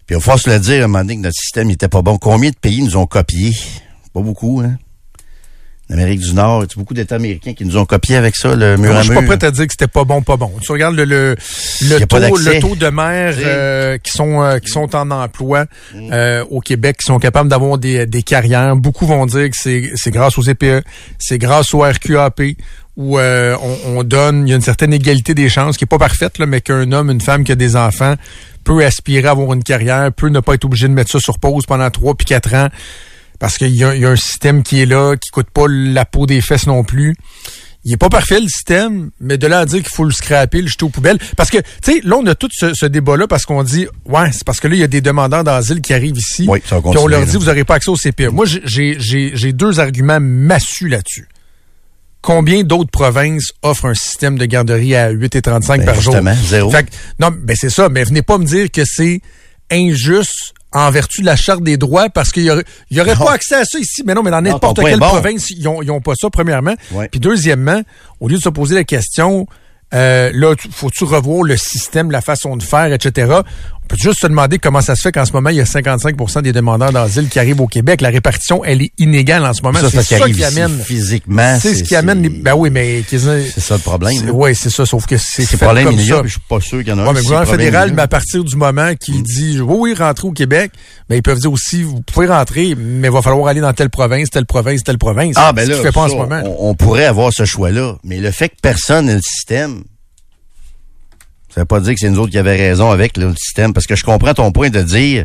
Puis il faut se le dire, à un moment donné, que notre système n'était pas bon. Combien de pays nous ont copiés? Pas beaucoup, hein? L'Amérique du Nord, il y a beaucoup d'États américains qui nous ont copiés avec ça, le mur Moi, à je suis pas mur. prêt à dire que c'était pas bon, pas bon. Tu regardes le, le, le, taux, le taux de mères euh, qui sont euh, qui sont en emploi Mm. euh, au Québec, qui sont capables d'avoir des, des carrières. Beaucoup vont dire que c'est c'est grâce aux CPE, c'est grâce au RQAP où euh, on, on donne, il y a une certaine égalité des chances qui est pas parfaite, là, mais qu'un homme, une femme qui a des enfants peut aspirer à avoir une carrière, peut ne pas être obligé de mettre ça sur pause pendant trois puis quatre ans parce qu'il y, a- il y a un système qui est là, qui coûte pas la peau des fesses non plus. Il est pas parfait le système, mais de là à dire qu'il faut le scraper, le jeter aux poubelles. Parce que, tu sais, là, on a tout ce, ce débat-là parce qu'on dit, ouais, c'est parce que là, il y a des demandeurs d'asile qui arrivent ici. Oui, ça Puis on leur là. dit, vous n'aurez pas accès au CPE. Moi, j'ai- deux arguments massus là-dessus. Combien d'autres provinces offrent un système de garderie à 8,35 Ben, par jour? justement, zéro. Fait que- non, ben c'est ça, mais venez pas me dire que c'est injuste en vertu de la charte des droits parce qu'il y aurait, y aurait pas accès à ça ici. Mais non, mais dans n'importe quelle bon. province, ils ont, ils ont pas ça, premièrement. Ouais. Puis deuxièmement, au lieu de se poser la question, euh, là, tu- faut-tu revoir le système, la façon de faire, etc. On peut juste se demander comment ça se fait qu'en ce moment, il y a 55 des demandeurs d'asile qui arrivent au Québec. La répartition, elle est inégale en ce moment. Ça, C'est c'est ce qui ça arrive qui amène. physiquement. C'est ce qui amène les... Ben oui, mais... C'est ça le problème. Oui, c'est ça, sauf que c'est C'est problème comme ça. je suis pas sûr qu'il y en a Ouais, un. mais le gouvernement fédéral, mais à partir du moment qu'il dit oui, oui, rentrez au Québec, ben, ils peuvent dire aussi, vous pouvez rentrer, mais il va falloir aller dans telle province, telle province, telle province. Ah, ben là, pas en ça, ce moment. On, on pourrait avoir ce choix-là. Mais le fait que personne n'ait le système, ça veut pas dire que c'est nous autres qui avions raison avec le système. Parce que je comprends ton point de dire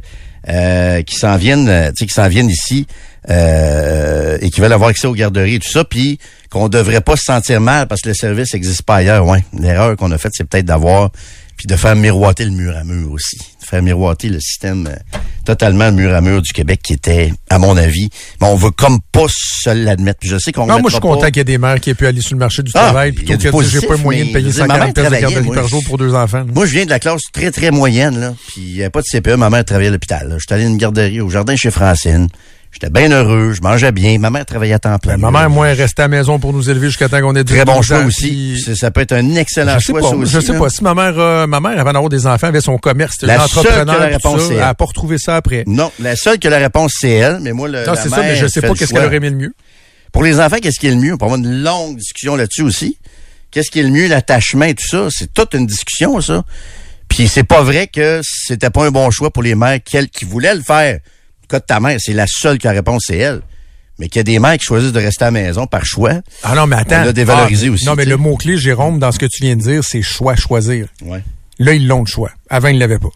euh, qu'ils s'en viennent, euh, tu sais, qu'ils s'en viennent ici euh, et qu'ils veulent avoir accès aux garderies et tout ça, puis qu'on devrait pas se sentir mal parce que le service n'existe pas ailleurs. Ouais, l'erreur qu'on a faite, c'est peut-être d'avoir puis de faire miroiter le mur à mur aussi, faire miroiter le système euh, totalement le mur à mur du Québec qui était, à mon avis, mais on veut comme pas se l'admettre. Puis je sais qu'on Non, moi, je suis content qu'il y ait des mères qui aient pu aller sur le marché du Ah, travail plutôt a que j'ai pas le moyen de payer je veux dire, ma 140 mère pièces de garderie par jour pour deux enfants. là. Moi, je viens de la classe très, très moyenne, là. Puis il n'y avait pas de CPE. Ma mère travaillait à l'hôpital. J'étais allé à une garderie au jardin chez Francine. J'étais bien heureux. Je mangeais bien. Ma mère travaillait à temps plein. Ben, ma mère, moi, est restée à la maison pour nous élever jusqu'à temps qu'on ait 10 Très bon 12 choix aussi. puis- Ça peut être un excellent Je choix, pas, ça aussi. je sais là. pas. Si ma mère, euh, ma mère, avant d'avoir des enfants, avait son commerce, c'était La une seule que la entrepreneur, tout réponse, ça, elle elle. n'a pas retrouvé ça après. Non, la seule que la réponse, c'est elle. Mais moi, le, Non, la c'est ça, mais je sais pas qu'est-ce qu'elle aurait aimé le mieux. Pour les enfants, qu'est-ce qui est le mieux? On peut avoir une longue discussion là-dessus aussi. Qu'est-ce qui est le mieux, l'attachement et tout ça? C'est toute une discussion, ça. Puis c'est pas vrai que c'était pas un bon choix pour les mères qui, qui voulaient le faire. Cas de ta mère, c'est la seule qui a réponse, c'est elle. Mais qu'il y a des mères qui choisissent de rester à la maison par choix. Ah non, mais attends. On l'a dévalorisé Ah, aussi. Non, mais le mot-clé, Jérôme, dans ce que tu viens de dire, c'est choix, choisir. Ouais. Là, ils l'ont le choix. Avant, ils l'avaient pas.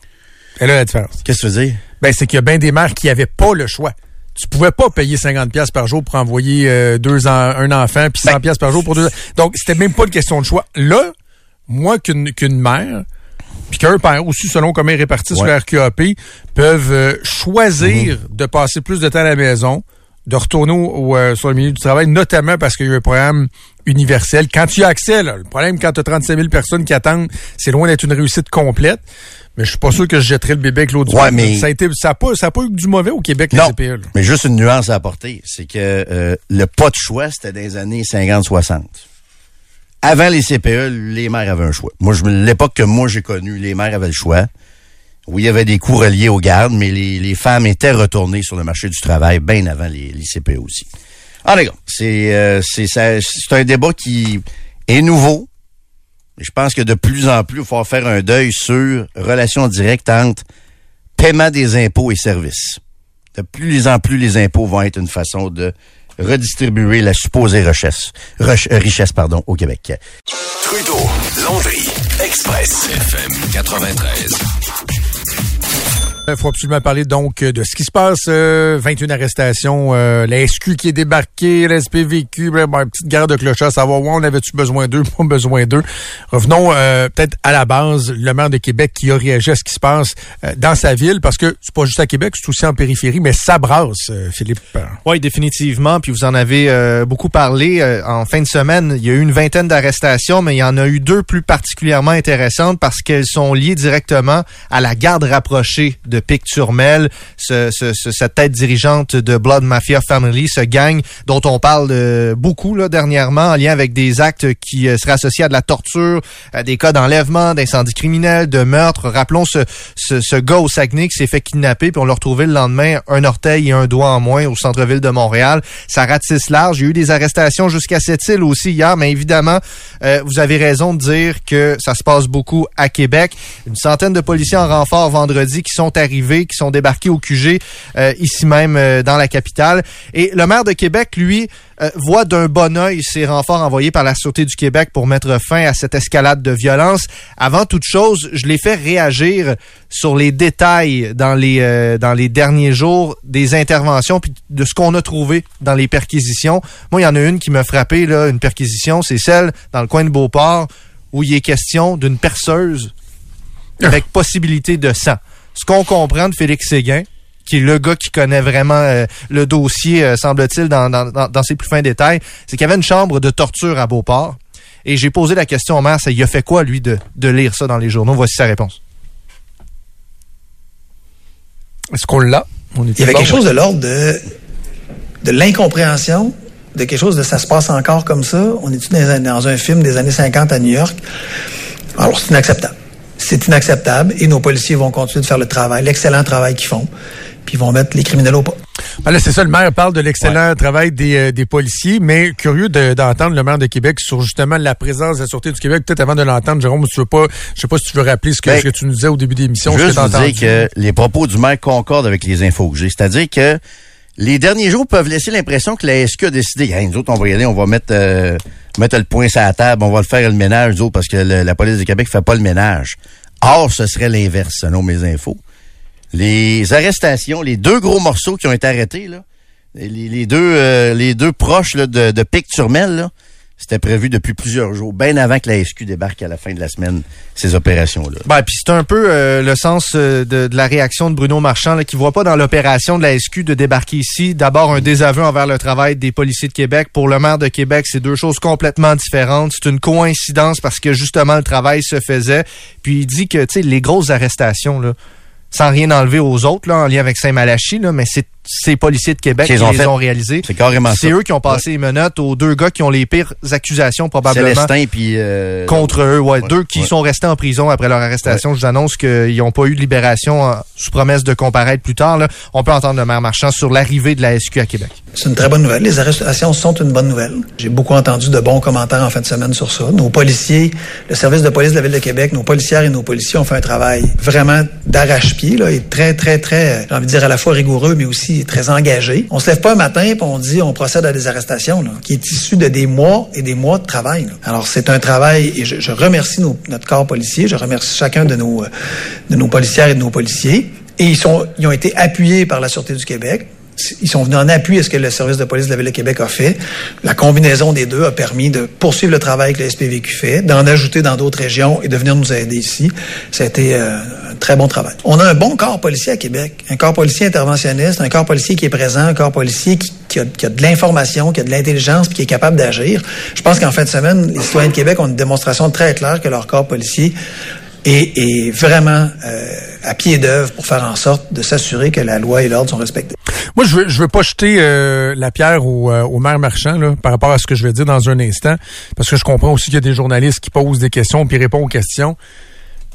Et là, la différence. Qu'est-ce que tu veux dire? Ben, c'est qu'il y a bien des mères qui avaient pas le choix. Tu pouvais pas payer 50 pièces par jour pour envoyer euh, deux en- un enfant puis 100 Ben, pièces par jour pour deux. Donc c'était même pas une question de choix. Là, moi qu'une qu'une mère puis qu'un père aussi selon comment ils répartissent Ouais. le RQAP peuvent euh, choisir de passer plus de temps à la maison, de retourner au, euh, sur le milieu du travail, notamment parce qu'il y a un programme universel. Quand tu as accès, là, le problème quand tu as 35 000 personnes qui attendent, c'est loin d'être une réussite complète. Mais je suis pas sûr que je jetterai le bébé avec l'eau du Ouais, mais- Ça a été, ça a pas, ça a pas eu que du mauvais au Québec, les Non, CPE. là. mais juste une nuance à apporter, c'est que euh, le pas de choix, c'était les années 50-60. Avant les CPE, les mères avaient un choix. Moi, l'époque que moi j'ai connue, les mères avaient le choix. Oui, il y avait des coûts reliés aux gardes, mais les, les femmes étaient retournées sur le marché du travail bien avant les, CPE aussi. Ah, les gars, c'est euh, c'est un débat qui est nouveau. Je pense que de plus en plus, il faut faire un deuil sur relation directe entre paiement des impôts et services. De plus en plus, les impôts vont être une façon de redistribuer la supposée richesse, euh, richesse pardon, au Québec. Trudeau, Landry, Express, FM 93. Il faut absolument parler donc euh, de ce qui se passe. euh, 21 arrestations, euh, la SQ qui est débarquée, la SPVQ, ben, ben, petite guerre de clochard, savoir où on avait-tu besoin d'eux, pas besoin d'eux. Revenons euh, peut-être à la base, le maire de Québec qui a réagi à ce qui se passe euh, dans sa ville, parce que c'est pas juste à Québec, c'est aussi en périphérie, mais ça brasse, euh, Philippe. Oui, définitivement. Puis vous en avez beaucoup parlé. en fin de semaine, il y a eu une vingtaine d'arrestations, mais il y en a eu deux plus particulièrement intéressantes parce qu'elles sont liées directement à la garde rapprochée de Pic-Turmel, ce, ce- ce- cette tête dirigeante de Blood Mafia Family, ce gang dont on parle euh, beaucoup là, dernièrement en lien avec des actes qui euh, seraient associés à de la torture, à des cas d'enlèvement, d'incendie criminel, de meurtre. Rappelons ce, ce, ce gars au Saguenay qui s'est fait kidnapper, puis on l'a retrouvé le lendemain, un orteil et un doigt en moins au centre-ville de Montréal. Ça ratisse large. Il y a eu des arrestations jusqu'à cette île aussi hier, mais évidemment, euh, vous avez raison de dire que ça se passe beaucoup à Québec. Une centaine de policiers en renfort vendredi qui sont arrivés, qui sont débarqués au QG euh, ici même euh, dans la capitale. Et le maire de Québec, lui, euh, voit d'un bon œil ces renforts envoyés par la Sûreté du Québec pour mettre fin à cette escalade de violence. Avant toute chose, je l'ai fait réagir sur les détails dans les dans les derniers jours des interventions puis de ce qu'on a trouvé dans les perquisitions. Moi, il y en a une qui m'a frappé là, une perquisition, c'est celle dans le coin de Beauport où il est question d'une perceuse avec possibilité de sang. Ce qu'on comprend de Félix Séguin, qui est le gars qui connaît vraiment euh, le dossier, euh, semble-t-il, dans, dans, dans- dans ses plus fins détails, c'est qu'il y avait une chambre de torture à Beauport. Et j'ai posé la question au maire, c'est il a fait quoi, lui, de, de lire ça dans les journaux? Voici sa réponse. Est-ce qu'on l'a? On Il y avait quelque chose de l'ordre de, de l'incompréhension, de quelque chose de ça se passe encore comme ça? On est dans, un- dans un film des années 50 à New York? Alors, c'est inacceptable. C'est inacceptable et nos policiers vont continuer de faire le travail, l'excellent travail qu'ils font, puis ils vont mettre les criminels au pas. Ben là, c'est ça, le maire parle de l'excellent travail des, euh, des policiers, mais curieux de- d'entendre le maire de Québec sur justement la présence de la Sûreté du Québec. Peut-être avant de l'entendre, Jérôme, tu veux pas, je sais pas si tu veux rappeler ce que, Ben, ce que tu nous disais au début de l'émission. vous entendu. dire que les propos du maire concordent avec les infos que j'ai. C'est-à-dire que les derniers jours peuvent laisser l'impression que la SQ a décidé, hey, nous autres, on va y aller, on va mettre, euh, mettre le point sur la table, on va le faire le ménage, nous autres, parce que la police du Québec fait pas le ménage. Or, ce serait l'inverse, selon mes infos. Les arrestations, les deux gros morceaux qui ont été arrêtés, là, les, deux, euh, les deux proches de, de Pic-Turmel, c'était prévu depuis plusieurs jours, bien avant que la SQ débarque à la fin de la semaine, ces opérations-là. Ben, puis c'est un peu euh, le sens euh, de, la réaction de Bruno Marchand, là, qui voit pas dans l'opération de la SQ de débarquer ici d'abord un désaveu envers le travail des policiers de Québec. Pour le maire de Québec, c'est deux choses complètement différentes. C'est une coïncidence parce que justement le travail se faisait. Puis il dit que tu sais les grosses arrestations là, sans rien enlever aux autres là, en lien avec Saint-Malachie, mais c'est ces policiers de Québec Qui les ont les fait. ont réalisés. C'est carrément C'est eux qui ont passé les menottes aux deux gars qui ont les pires accusations probablement Célestin puis euh, contre eux. Ouais, Ouais, deux qui ouais. sont restés en prison après leur arrestation. Je vous annonce qu'ils n'ont pas eu de libération en- sous promesse de comparaître plus tard. Là. On peut entendre le maire Marchand sur l'arrivée de la SQ à Québec. C'est une très bonne nouvelle. Les arrestations sont une bonne nouvelle. J'ai beaucoup entendu de bons commentaires en fin de semaine sur ça. Nos policiers, le service de police de la Ville de Québec, nos policières et nos policiers ont fait un travail vraiment d'arrache-pied, là, et très, très, très, j'ai envie de dire à la fois rigoureux, mais aussi très engagé. On se lève pas un matin et on dit on procède à des arrestations, qui est issu de des mois et des mois de travail. Alors c'est un travail, et je, remercie notre corps policier, je remercie chacun de nos, euh, de policières et de nos policiers. Et ils, sont, ils ont été appuyés par la Sûreté du Québec. Ils sont venus en appui à ce que le service de police de la Ville de Québec a fait. La combinaison des deux a permis de poursuivre le travail que le SPVQ fait, d'en ajouter dans d'autres régions et de venir nous aider ici. Ça a été euh, un très bon travail. On a un bon corps policier à Québec, un corps policier interventionniste, un corps policier qui est présent, un corps policier qui, qui a, qui a de l'information, qui a de l'intelligence, puis qui est capable d'agir. Je pense qu'en fin de semaine, les citoyens de Québec ont une démonstration très claire que leur corps policier est, est vraiment euh, à pied d'œuvre pour faire en sorte de s'assurer que la loi et l'ordre sont respectés. Moi, je veux, je veux pas jeter euh, la pierre au, euh, au maire marchand là, par rapport à ce que je vais dire dans un instant, parce que je comprends aussi qu'il y a des journalistes qui posent des questions puis répondent aux questions.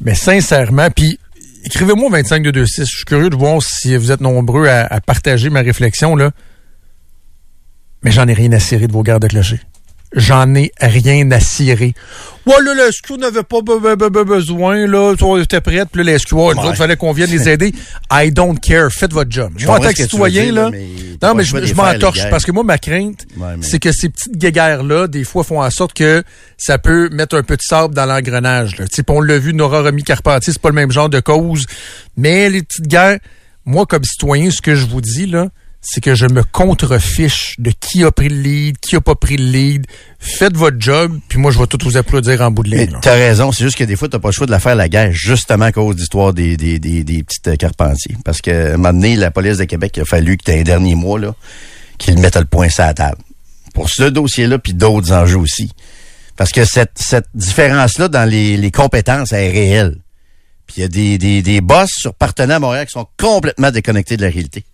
Mais sincèrement, puis écrivez-moi au 25 de 26. Je suis curieux de voir si vous êtes nombreux à, à partager ma réflexion là. Mais j'en ai rien à cirer de vos gardes de clocher. J'en ai rien à cirer. Ouais, là, la SQ n'avait pas be- be- be- be- besoin, là. On était prête, puis là, la SQ, ouais, nous autres, fallait qu'on vienne les aider. I don't care. Faites votre job. Je Moi, en tant que citoyen, là. mais Non, mais le je, les m'en les torche parce que moi, ma crainte, Ouais, mais- c'est que ces petites guéguerres-là, des fois, font en sorte que ça peut mettre un peu de sable dans l'engrenage, là. Tu sais, puis on l'a vu, Nora Remy Carpentier, c'est pas le même genre de cause. Mais les petites guerres, moi, comme citoyen, ce que je vous dis, là, c'est que je me contrefiche de qui a pris le lead, qui a pas pris le lead. Faites votre job, puis moi, je vais tout vous applaudir en bout de ligne. t'as raison, c'est juste que des fois, t'as pas le choix de la faire la guerre, justement à cause d'histoire des, des, des, des petites euh, carpentiers. Parce que, à un moment donné, la police de Québec, il a fallu que t'aies un dernier mois, là, qu'ils mettent le point sur la table. Pour ce dossier-là, puis d'autres enjeux aussi. Parce que cette, cette différence-là dans les, les compétences, elle est réelle. Puis il y a des, des, des boss sur partenaires à Montréal qui sont complètement déconnectés de la réalité.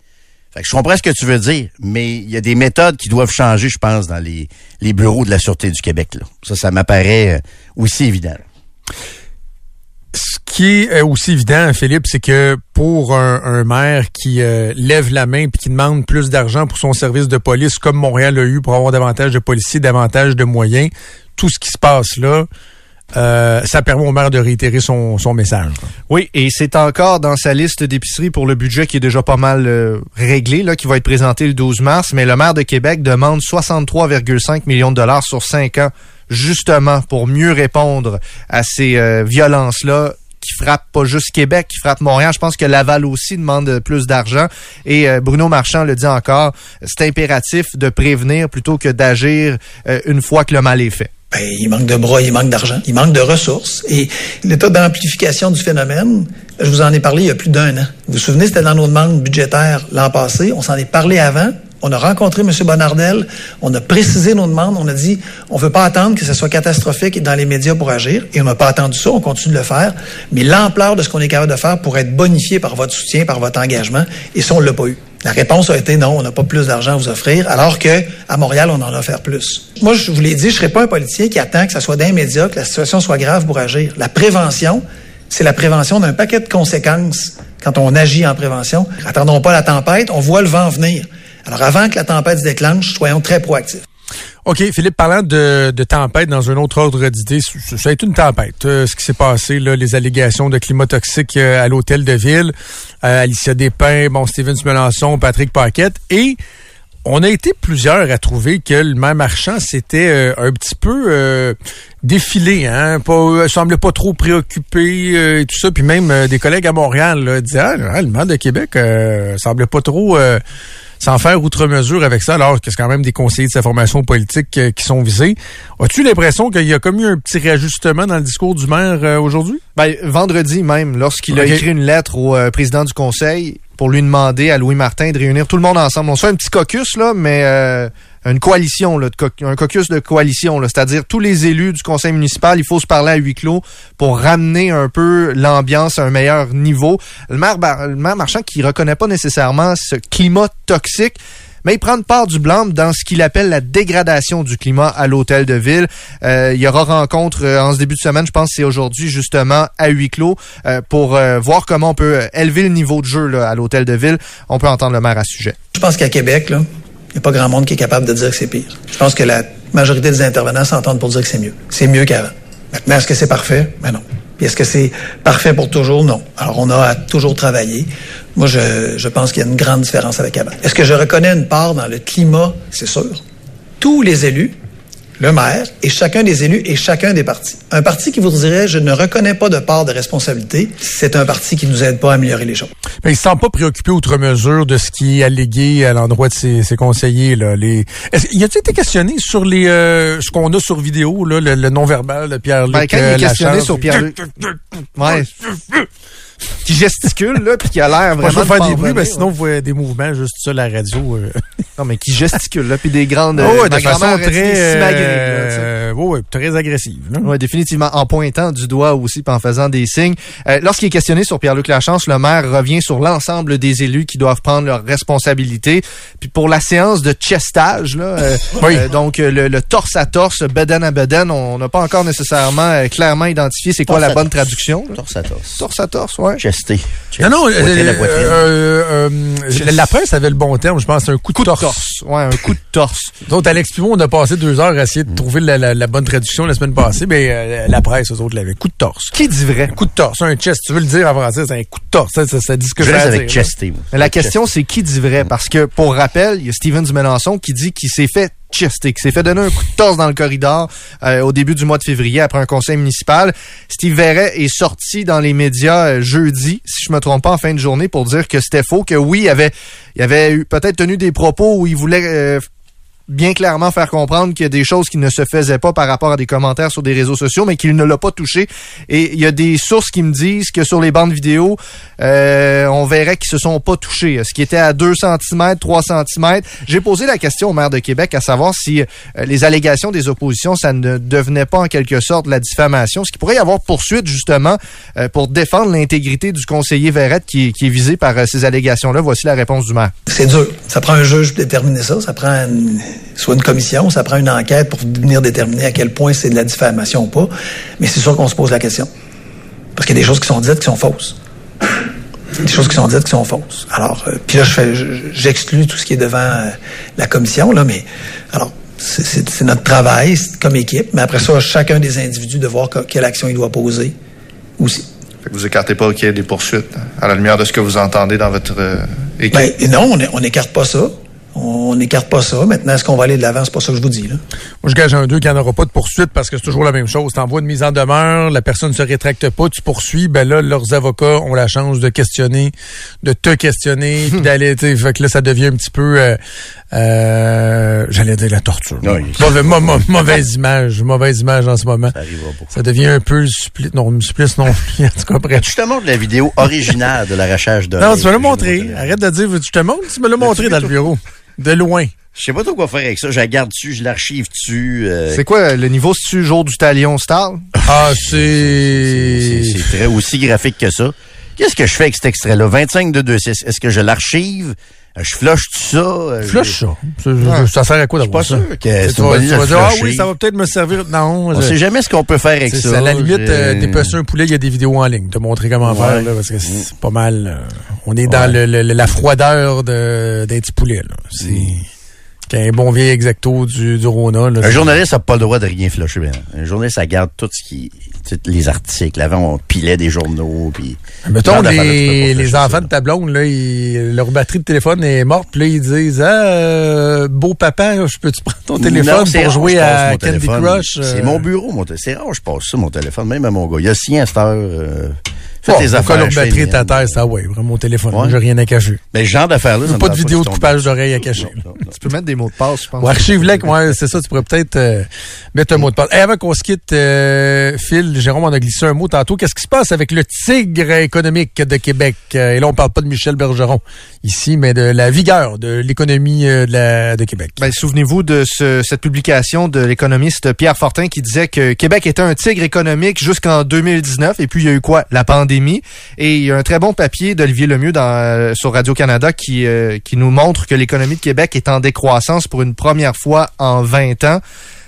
Je comprends ce que tu veux dire, mais il y a des méthodes qui doivent changer, je pense, dans les, bureaux de la Sûreté du Québec. Ça, ça m'apparaît euh, aussi évident. Ce qui est aussi évident, Philippe, c'est que pour un, maire qui euh, lève la main puis qui demande plus d'argent pour son service de police, comme Montréal a eu pour avoir davantage de policiers, davantage de moyens, tout ce qui se passe là, euh, ça permet au maire de réitérer son, message. Oui, et c'est encore dans sa liste d'épicerie pour le budget qui est déjà pas mal euh, réglé, là, qui va être présenté le 12 mars. Mais le maire de Québec demande 63,5 millions de dollars sur cinq ans, justement pour mieux répondre à ces euh, violences-là qui frappent pas juste Québec, qui frappent Montréal. Je pense que Laval aussi demande plus d'argent. Et Bruno Marchand le dit encore, c'est impératif de prévenir plutôt que d'agir une fois que le mal est fait. Ben, il manque de bras, il manque d'argent, il manque de ressources. Et l'état d'amplification du phénomène, je vous en ai parlé il y a plus d'un an. Vous vous souvenez, c'était dans nos demandes budgétaires l'an passé. On s'en est parlé avant. On a rencontré M. Bonardel. On a précisé nos demandes. On a dit, on veut pas attendre que ce soit catastrophique dans les médias pour agir. Et on n'a pas attendu ça. On continue de le faire. Mais l'ampleur de ce qu'on est capable de faire pourrait être bonifié par votre soutien, par votre engagement. Et ça, on l'a pas eu. La réponse a été non, on n'a pas plus d'argent à vous offrir, alors que à Montréal, on en a offert plus. Moi, je vous l'ai dit, je serai pas un politicien qui attend que ça soit d'un média, que la situation soit grave pour agir. La prévention, c'est la prévention d'un paquet de conséquences quand on agit en prévention. Attendons pas la tempête, on voit le vent venir. Alors avant que la tempête se déclenche, soyons très proactifs. OK, Philippe, parlant de, de tempête dans un autre ordre d'idée, ça a été une tempête. euh, ce qui s'est passé, là, les allégations de climat toxique euh, à l'hôtel de ville, euh, Alicia Despins, bon, Steven Melançon, Patrick Paquette, et on a été plusieurs à trouver que le maire marchand s'était un petit peu défilé, hein, pas, semblait pas trop préoccupé et tout ça, puis même des collègues à Montréal là, disaient ah, le maire de Québec semblait pas trop sans faire outre mesure avec ça, alors que c'est quand même des conseillers de sa formation politique euh, qui sont visés. As-tu l'impression qu'il y a comme eu un petit réajustement dans le discours du maire euh, aujourd'hui? Ben, vendredi même, lorsqu'il a écrit une lettre au euh, président du conseil pour lui demander à Louis Martin de réunir tout le monde ensemble. On se fait un petit caucus, là, mais euh, une coalition, là, un caucus de coalition, c'est-à-dire tous les élus du conseil municipal, il faut se parler à huis clos pour ramener un peu l'ambiance à un meilleur niveau. Le maire, le maire Marchand qui reconnaît pas nécessairement ce climat toxique, mais il prend une part du blâme dans ce qu'il appelle la dégradation du climat à l'hôtel de ville. Euh, il y aura rencontre euh, en ce début de semaine, je pense c'est aujourd'hui justement à huis clos euh, pour euh, voir comment on peut euh, élever le niveau de jeu là, à l'hôtel de ville. On peut entendre le maire à ce sujet. Je pense qu'à Québec, là, il n'y a pas grand monde qui est capable de dire que c'est pire. Je pense que la majorité des intervenants s'entendent pour dire que c'est mieux. C'est mieux qu'avant. Maintenant, est-ce que c'est parfait? Ben non. Puis est-ce que c'est parfait pour toujours? Non. Alors, on a toujours travailler. Moi, je, je pense qu'il y a une grande différence avec avant. Est-ce que je reconnais une part dans le climat? C'est sûr. Tous les élus, le maire et chacun des élus et chacun des partis. Un parti qui vous dirait je ne reconnais pas de part de responsabilité, c'est un parti qui nous aide pas à améliorer les choses. Mais il ne se sent pas préoccupé outre mesure de ce qui est allégué à l'endroit de ses, ses conseillers. Là. Les... Est-ce, y a-t-il été questionné sur les euh, ce qu'on a sur vidéo, là, le, le non-verbal de Pierre-Luc Ben, quand il euh, est questionné Lachance? sur Pierre-Luc... Ouais. Qui gesticule, là, puis qui a l'air vraiment... faire de des bruits, ben, sinon vous voyez des mouvements, juste ça, la radio. euh. Non, mais qui gesticule, là, puis des grandes... Oh, ouais, de façon très, simagrées, là, euh, ouais, ouais, très agressive. là. Oui, définitivement. En pointant du doigt aussi, puis en faisant des signes. Euh, Lorsqu'il est questionné sur Pierre-Luc Lachance, le maire revient sur l'ensemble des élus qui doivent prendre leurs responsabilités. Puis pour la séance de chestage, là, euh, Oui. euh, donc euh, le, le torse à torse, beden à beden, on n'a pas encore nécessairement euh, clairement identifié c'est quoi Torse la bonne traduction. là. Torse à torse. Torse à torse, ouais. Chesté. Non, non, euh, poitrine. euh, euh, la presse avait le bon terme, je pense, c'est un coup de Coup de torse. torse. Ouais, un coup de torse. Donc, Alex Pivot, on a passé deux heures à essayer de trouver la, la- la bonne traduction la semaine passée, mais euh, la presse, eux autres, l'avaient. Coup de torse. Qui dit vrai? Un coup de torse, un chest. Tu veux le dire en français, c'est un coup de torse. Ça, ça, ça dit ce que Je avec dire. chesté. moi. Mais la question, c'est qui dit vrai? Parce que, pour rappel, il y a Steven Mélenchon qui dit qu'il s'est fait qu'il s'est fait donner un coup de torse dans le corridor euh, au début du mois de février après un conseil municipal. Steve Verret est sorti dans les médias euh, jeudi, si je me trompe pas, en fin de journée, pour dire que c'était faux, que oui, il avait, il avait eu peut-être tenu des propos où il voulait euh, bien clairement faire comprendre qu'il y a des choses qui ne se faisaient pas par rapport à des commentaires sur des réseaux sociaux, mais qu'il ne l'a pas touché. Et il y a des sources qui me disent que sur les bandes vidéo, euh, on verrait qu'ils se sont pas touchés. Ce qui était à 2 cm, 3 cm. J'ai posé la question au maire de Québec à savoir si euh, les allégations des oppositions, ça ne devenait pas en quelque sorte la diffamation. Ce qui pourrait y avoir poursuite justement euh, pour défendre l'intégrité du conseiller Verrette qui, est- visé par euh, ces allégations-là. Voici la réponse du maire. C'est dur. Ça prend un juge pour déterminer ça. Ça prend une- soit une commission, ça prend une enquête pour venir déterminer à quel point c'est de la diffamation ou pas. Mais c'est sûr qu'on se pose la question. Parce qu'il y a des choses qui sont dites qui sont fausses. Des choses qui sont dites qui sont fausses. Alors, euh, puis là, je- j'exclus tout ce qui est devant euh, la commission, là, mais alors, c'est- notre travail comme équipe. Mais après ça, chacun des individus de voir que- quelle action il doit poser aussi. Fait que vous écartez pas qu'il y ait des poursuites à la lumière de ce que vous entendez dans votre euh, équipe? Ben, non, on on n'écarte pas ça. On n'écarte pas ça. Maintenant, est-ce qu'on va aller de l'avant? C'est pas ça que je vous dis, là. Moi, je gage un 2 qu'il n'y en aura pas de poursuite parce que c'est toujours la même chose. T'envoies une mise en demeure, la personne ne se rétracte pas, tu poursuis, ben là, leurs avocats ont la chance de questionner, de te questionner, puis d'aller, tu sais, fait que là, ça devient un petit peu, euh, euh, j'allais dire la torture. Mauvais- mau- mauvaise image, mauvaise image en ce moment. Ça devient un peu le supplice, non, le supplice non plus, en tout cas, bref. Je te montre la vidéo originale de l'arrachage de. Non, tu me l'as montré. Arrête de dire, tu te montres, tu me l'as montré dans le bureau. De loin. Je sais pas trop quoi faire avec ça. Je la garde dessus, je l'archive dessus. euh, C'est quoi le niveau si jour du talion style? Ah, c'est c'est... c'est très aussi graphique que ça. Qu'est-ce que je fais avec cet extrait-là? 25 de 2.6. Est-ce que je l'archive? Euh, Je flush tout ça? Euh, Flush ça? Ça, ça sert à quoi Je suis pas d'avoir ça? sûr que c'est Tu vas, tu dire, ah oui, ça va peut-être me servir. Non, On je- sait jamais ce qu'on peut faire avec ça. à la limite, euh, dépecer un poulet, il y a des vidéos en ligne. Te montrer comment Ouais. faire, là, parce que c'est pas mal. euh, on est dans le, le- la froideur de, d'un petit poulet, là. C'est, qu'un bon vieil exacto du, du Rona, là. Un journaliste n'a pas le droit de rien flusher. Ben. Un journaliste, ça garde tout ce qui... les articles. Avant, on pilait des journaux. Puis Mettons, les, les ça, enfants de ta blonde, là, ils- leur batterie de téléphone est morte, puis là, ils disent, ah, euh, beau papa, je peux-tu prendre ton téléphone Non, pour rare, jouer à mon Candy. Crush? euh? C'est mon bureau, mon téléphone. C'est rare, je passe ça, mon téléphone, même à mon gars. Il y a sien à cette heure. Euh, Bon, les pourquoi affaires. leur fais batterie est à terre, ça, ouais, vraiment mon téléphone. Ouais. J'ai rien à cacher. Mais ce genre d'affaires-là, ça Pas de vidéo de coupage d'oreilles à cacher. Non, non, non. Tu peux mettre des mots de passe, je pense. Ou archive-les, ouais, c'est ça, tu pourrais peut-être euh, mettre un mot de passe. Et avant qu'on se quitte, euh, Phil, Jérôme en a glissé un mot tantôt. Qu'est-ce qui se passe avec le tigre économique de Québec? Euh, Et là, on parle pas de Michel Bergeron ici, mais de la vigueur de l'économie euh, de, Québec. Ben, souvenez-vous de ce- cette publication de l'économiste Pierre Fortin qui disait que Québec était un tigre économique jusqu'en 2019 et puis il y a eu quoi? La pandémie et il y a un très bon papier d'Olivier Lemieux euh, sur Radio Canada qui qui nous montre que l'économie de Québec est en décroissance pour une première fois en 20 ans.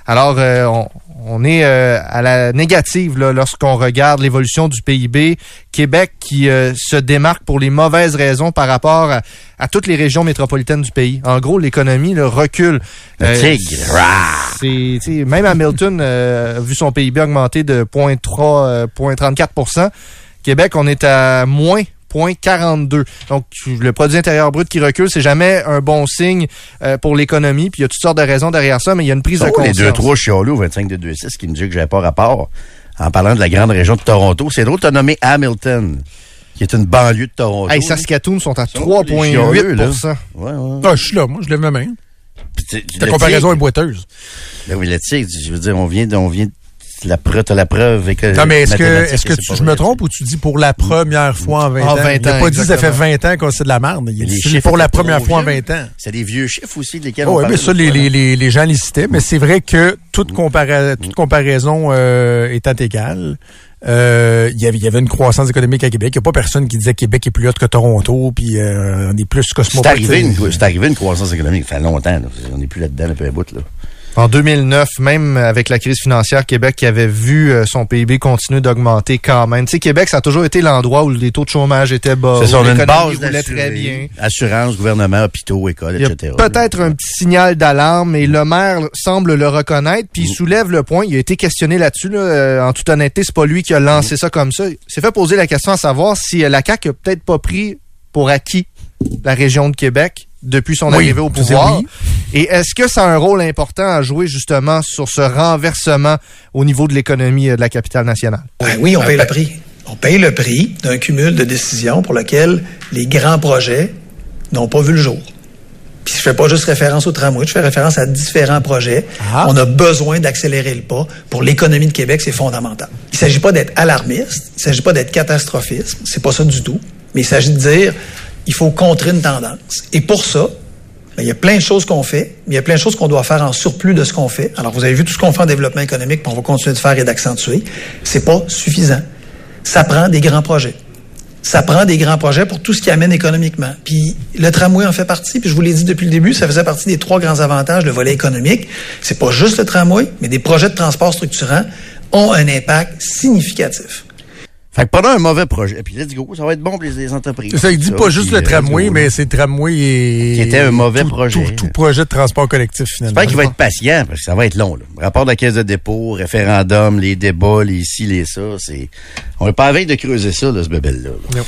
Alors on, on est euh, à la négative lorsqu'on regarde l'évolution du PIB. Québec qui euh, se démarque pour les mauvaises raisons par rapport à, à toutes les régions métropolitaines du pays. En gros, l'économie recule. Le Euh, tigre. Tu sais, même Hamilton euh, a vu son PIB augmenter de 0.3, euh, 0.34% Québec, on est à moins 0.42. Donc, le produit intérieur brut qui recule, c'est jamais un bon signe euh, pour l'économie. Puis il y a toutes sortes de raisons derrière ça, mais il y a une prise de Oh, les conscience. deux trois chialus au 25 de 2-6 qui me dit que j'avais pas rapport en parlant de la grande région de Toronto. C'est drôle, t'as nommé Hamilton, qui est une banlieue de Toronto. Hey, Saskatoon sont à Ils sont les chialeux, là. 3,8 Ouais, ouais. Ah, je suis là, moi, je lève ma main. Tu- Ta comparaison tigre- est boiteuse. Ben oui, le tigre, je veux dire, on vient, de- on vient de la preuve, t'as la preuve avec Non, mais est-ce que, est-ce que c'est tu, je me trompe ou tu dis pour la première fois en 20 En ans? 20 Il a ans, pas dit ça fait exactement. 20 ans qu'on c'est de la merde. Il a dit c'est pour la première fois en vieux. 20 ans. C'est des vieux chiffres aussi, desquels Oh, on oui, mais ça, les, les, les, les gens les citaient, mais c'est vrai que toute, compara toute comparaison euh, étant égale, euh, il y avait- il y avait une croissance économique à Québec. Il n'y a pas personne qui disait que Québec est plus haute que Toronto, puis euh, on est plus C'est cosmopolite. arrivé, une, c'est arrivé une croissance économique. Ça fait longtemps, là. On n'est plus là-dedans depuis un bout, là. En 2009, même avec la crise financière, Québec qui avait vu euh, son PIB continuer d'augmenter quand même. Tu sais, Québec, ça a toujours été l'endroit où les taux de chômage étaient bas, C'est une base très bien. Assurance, gouvernement, hôpitaux, écoles, etc. peut-être un petit signal d'alarme et le maire semble le reconnaître puis il soulève le point. Il a été questionné là-dessus. Là, euh, en toute honnêteté, c'est pas lui qui a lancé ça comme ça. Il s'est fait poser la question à savoir si euh, la CAQ a peut-être pas pris pour acquis la région de Québec depuis son Oui, arrivée au pouvoir. oui. Et est-ce que ça a un rôle important à jouer justement sur ce renversement au niveau de l'économie euh, de la capitale nationale? Ben oui, on paye le prix. On paye le prix d'un cumul de décisions pour lequel les grands projets n'ont pas vu le jour. Puis je fais pas juste référence au tramway, je fais référence à différents projets. Ah. On a besoin d'accélérer le pas. Pour l'économie de Québec, c'est fondamental. Il s'agit pas d'être alarmiste, il s'agit pas d'être catastrophiste, c'est pas ça du tout. Mais il s'agit de dire, il faut contrer une tendance. Et pour ça, ben, il y a plein de choses qu'on fait, mais il y a plein de choses qu'on doit faire en surplus de ce qu'on fait. Alors, vous avez vu tout ce qu'on fait en développement économique, puis on va continuer de faire et d'accentuer. C'est pas suffisant. Ça prend des grands projets. Ça prend des grands projets pour tout ce qui amène économiquement. Puis le tramway en fait partie, puis je vous l'ai dit depuis le début, ça faisait partie des trois grands avantages, le volet économique. C'est pas juste le tramway, mais des projets de transport structurants ont un impact significatif. Fait que pendant un mauvais projet, puis let's go, ça va être bon pour les, les entreprises. Ça, il dit Ça, pas juste le euh, tramway, mais c'est le tramway et... Qui était un mauvais tout- projet. Tout, tout projet de transport collectif, finalement. J'espère qu'il va être patient, parce que ça va être long. Là. Rapport de la caisse de dépôt, référendum, les débats, les ci, les ça, c'est... On n'est pas avec de creuser ça, là, ce bébel-là. là.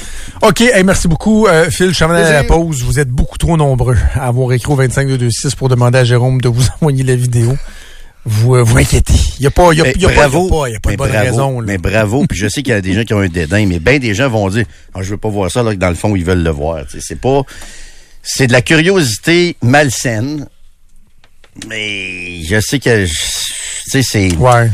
OK, hey, merci beaucoup, euh, Phil. Je suis à la pause. Vous êtes beaucoup trop nombreux à avoir écrit au 25226 pour demander à Jérôme de vous envoyer la vidéo. Vous euh, vous inquiétez. Il n'y a pas, y a, y pas, bravo, y a pas, il y a pas mais de bonne bravo, raison. là. Mais bravo, puis je sais qu'il y a des gens qui ont un dédain, mais bien des gens vont dire ah, je veux pas voir ça, là, que dans le fond, ils veulent le voir. C'est pas. C'est de la curiosité malsaine. Mais je sais que. Tu sais, c'est. Ouais.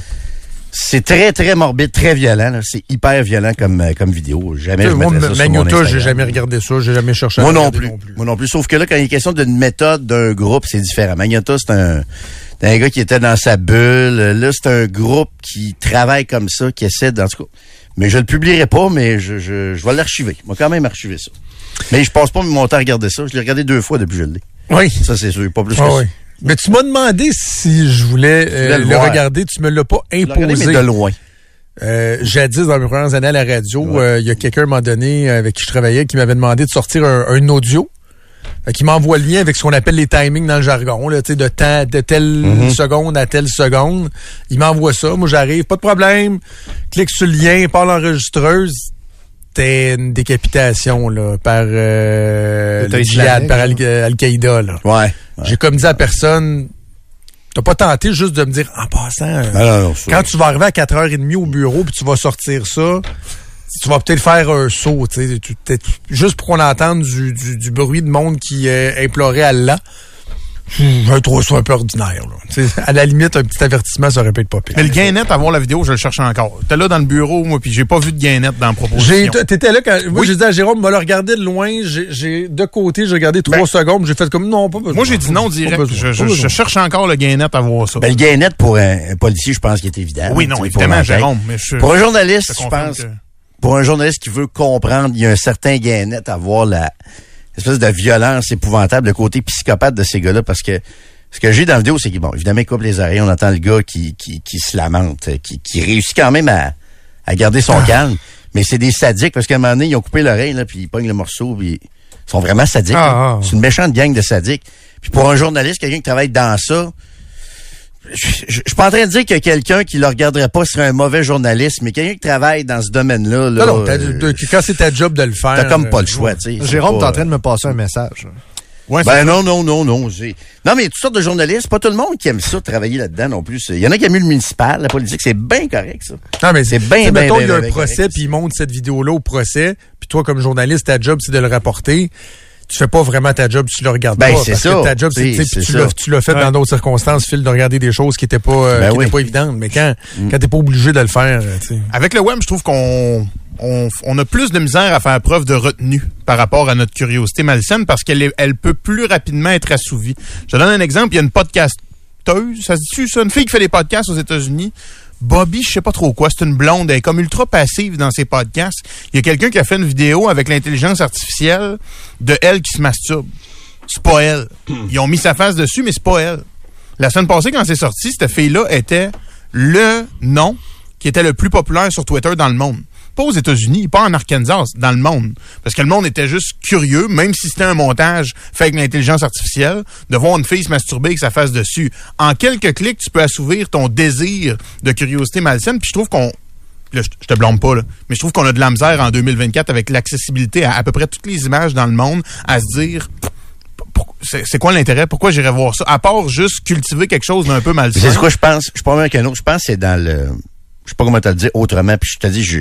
C'est très, très morbide, très violent. C'est hyper violent comme, euh, comme vidéo. Jamais je Moi, ça Magnota, j'ai jamais regardé ça. J'ai jamais cherché à Moi non, plus. Moi non plus. Sauf que là, quand il est question d'une méthode d'un groupe, c'est différent. Magnata, c'est un, c'est un gars qui était dans sa bulle. Là, c'est un groupe qui travaille comme ça, qui essaie, en tout cas. Mais je le publierai pas, mais je, je, je vais l'archiver. Je vais quand même archiver ça. Mais je passe pas mon temps à regarder ça. Je l'ai regardé deux fois depuis que je l'ai. Oui. Ça, c'est sûr. Pas plus que Ah ça. oui. Mais tu m'as demandé si je voulais, euh, le regarder. Tu me l'as pas imposé. mais de loin. Euh, jadis, dans mes premières années à la radio, Ouais. euh, il y a quelqu'un, à un moment donné, avec qui je travaillais, qui m'avait demandé de sortir un, un audio. Fait qu'il m'envoie le lien avec ce qu'on appelle les timings dans le jargon, là, tu sais, de temps, de telle Mhm. seconde à telle seconde. Il m'envoie ça. Moi, j'arrive, pas de problème. Clique sur le lien, parle l'enregistreuse. C'était une décapitation, là, par, euh, le djihad, par. Al- Al-Qaïda, là. Ouais. ouais. J'ai comme dit à personne, t'as pas tenté juste de me dire, en passant, euh, ça- quand tu vas arriver à 4h30 au bureau puis tu vas sortir ça, tu vas peut-être faire un saut, tu sais, juste pour qu'on entende du, du, du bruit de monde qui euh, implorait Allah. Je trouve ça un peu ordinaire. Là. À la limite, un petit avertissement, ça aurait pu être pas pire. Mais le gain net, à voir la vidéo, je le cherche encore. T'es là dans le bureau, moi, puis j'ai pas vu de gain net dans la proposition. t'étais là quand, moi, j'ai dit à Jérôme, me le regarder de loin, j'ai, de côté, j'ai regardé trois secondes, j'ai fait comme, non, pas besoin. Moi, j'ai dit non direct. besoin, Je, cherche encore le gain net à voir ça. Ben, le gain net pour un, un policier, je pense qu'il est évident. oui, Tu non, évidemment. Jérôme, mais je... Pour un journaliste, je pense, que- pour un journaliste qui veut comprendre, il y a un certain gain net à voir la espèce de violence épouvantable, le côté psychopathe de ces gars-là, parce que ce que j'ai dans la vidéo, c'est qu'il, bon, évidemment, il coupe les oreilles, on entend le gars qui, qui, qui se lamente, qui, qui réussit quand même à, à garder son calme, mais c'est des sadiques, parce qu'à un moment donné, ils ont coupé l'oreille, là, puis ils pognent le morceau, puis ils sont vraiment sadiques. Ah, ah, ah. C'est une méchante gang de sadiques. Puis pour un journaliste, quelqu'un qui travaille dans ça, je, je, je suis pas en train de dire que quelqu'un qui le regarderait pas serait un mauvais journaliste, mais quelqu'un qui travaille dans ce domaine-là, là, Non, non, euh, quand c'est ta job de le faire. t'as comme pas le euh, choix, tu sais. Jérôme, t'es en train de me passer un message. Ouais, Ben non, non, non, non. Non, mais toutes sortes de journalistes. Pas tout le monde qui aime ça, travailler là-dedans non plus. Il y en a qui aiment le municipal, la politique. C'est bien correct, ça. Non, mais C'est bien, bien, bien, mettons, bien, il y a un procès, puis il montre cette vidéo-là au procès, puis toi, comme journaliste, ta job, c'est de le rapporter. Tu fais pas vraiment ta job si tu le regardes Ben, pas. c'est parce ça. que ta job, c'est, tu l'as, fait dans d'autres circonstances, Phil, de regarder des choses qui étaient pas, euh, Ben qui oui. étaient pas évidentes. Mais quand, quand t'es pas obligé de le faire, euh, tu sais. Avec le web, je trouve qu'on on, on a plus de misère à faire preuve de retenue par rapport à notre curiosité malsaine parce qu'elle elle peut plus rapidement être assouvie. Je te donne un exemple. Il y a une podcasteuse, ça se dit ça, une fille qui fait des podcasts aux États-Unis. Bobby, je sais pas trop quoi, c'est une blonde, elle est comme ultra passive dans ses podcasts. Il y a quelqu'un qui a fait une vidéo avec l'intelligence artificielle de elle qui se masturbe. C'est pas elle. Ils ont mis sa face dessus, mais c'est pas elle. La semaine passée, quand c'est sorti, cette fille-là était le nom qui était le plus populaire sur Twitter dans le monde. Pas aux États-Unis, pas en Arkansas, dans le monde. Parce que le monde était juste curieux, même si c'était un montage fait avec l'intelligence artificielle, de voir une fille se masturber avec sa face dessus. En quelques clics, tu peux assouvir ton désir de curiosité malsaine. Puis je trouve qu'on Là, je te blâme pas, là. Mais je trouve qu'on a de la misère en 2024 avec l'accessibilité à à peu près toutes les images dans le monde à se dire c'est quoi l'intérêt? Pourquoi j'irais voir ça? À part juste cultiver quelque chose d'un peu malsain. C'est quoi je pense? Je suis pas qu'un autre. Je pense que c'est dans le. Je sais pas comment te le dire autrement. Puis je te dis, je,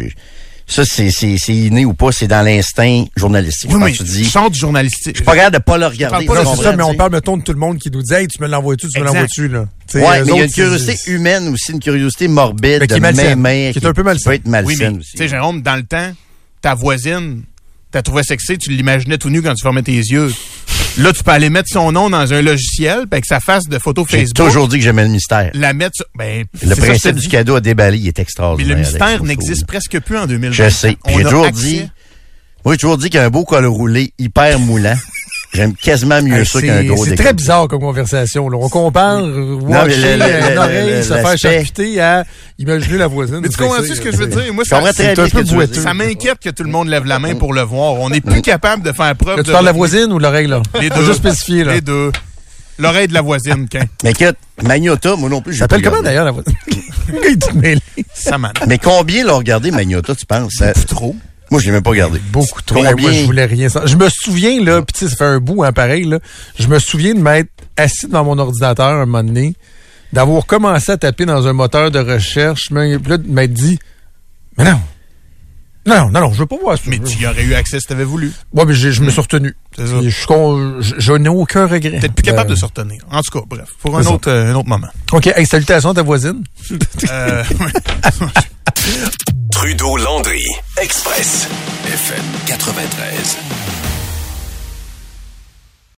ça, c'est, c'est, c'est inné ou pas, c'est dans l'instinct journalistique. Oui, mais que tu dis. sors du journalistique. Je suis pas capable de pas le regarder. Pas Non, c'est ça, mais on parle, mettons, de tout le monde qui nous dit, hey, tu me l'envoies-tu, tu me l'envoies-tu, là? Tu sais, Ouais, eux mais il y a une curiosité c'est- humaine aussi, une curiosité morbide, Mais qui de est malsaine, main qui est un peu malsaine. peut être malsaine Oui, mais, aussi. tu sais, Jérôme, dans le temps, ta voisine, t'as trouvé sexy, tu l'imaginais tout nu quand tu fermais tes yeux. Là, tu peux aller mettre son nom dans un logiciel, puis avec sa face de photo J'ai Facebook, toujours dit que j'aimais le mystère. la mettre sur... Ben, Le ça que principe du cadeau à déballer, il est Mais extraordinaire. le Alex, mystère n'existe presque plus en 2020. Je sais. J'ai toujours accès- dit, moi, j'ai toujours dit qu'un beau col roulé hyper moulant, j'aime quasiment mieux ça c'est qu'un gros c'est très bizarre comme conversation. Là. On compare euh, watcher le- le- une le- oreille le- se faire charcuter à imaginer la voisine. Mais tu comprends-tu ce que je veux dire? Moi, comprends ça. Ça m'inquiète que tout le monde lève la main pour le voir. On n'est plus capable de faire preuve Là, de... tu parles de la voisine ou de l'oreille, là? Les deux. juste spécifier, là. Les deux. L'oreille de la voisine, quand Mais écoute, Magnota, moi non plus, j'ai s'appelle comment d'ailleurs la voisine? M'en Mais combien l'ont regardé Magnota, tu penses? Trop. Moi, je l'ai même pas regardé. Beaucoup trop. Combien? Moi, je voulais rien. Je me souviens, là, pis tu sais, ça fait un bout, hein, pareil, là. Je me souviens de m'être assis devant mon ordinateur un moment donné, d'avoir commencé à taper dans un moteur de recherche, mais puis là, de m'être dit, mais non. Non, non, non, je veux pas voir ça. Mais tu y aurais eu accès si t'avais voulu. Ouais, mais je me suis retenu. C'est ça. Je, n'ai aucun regret. Peut-être plus capable Euh, de se retenir. En tout cas, bref, pour un autre, euh, un autre moment. OK, hey, salutations à ta voisine. Euh, Trudeau Landry, Express, FM 93.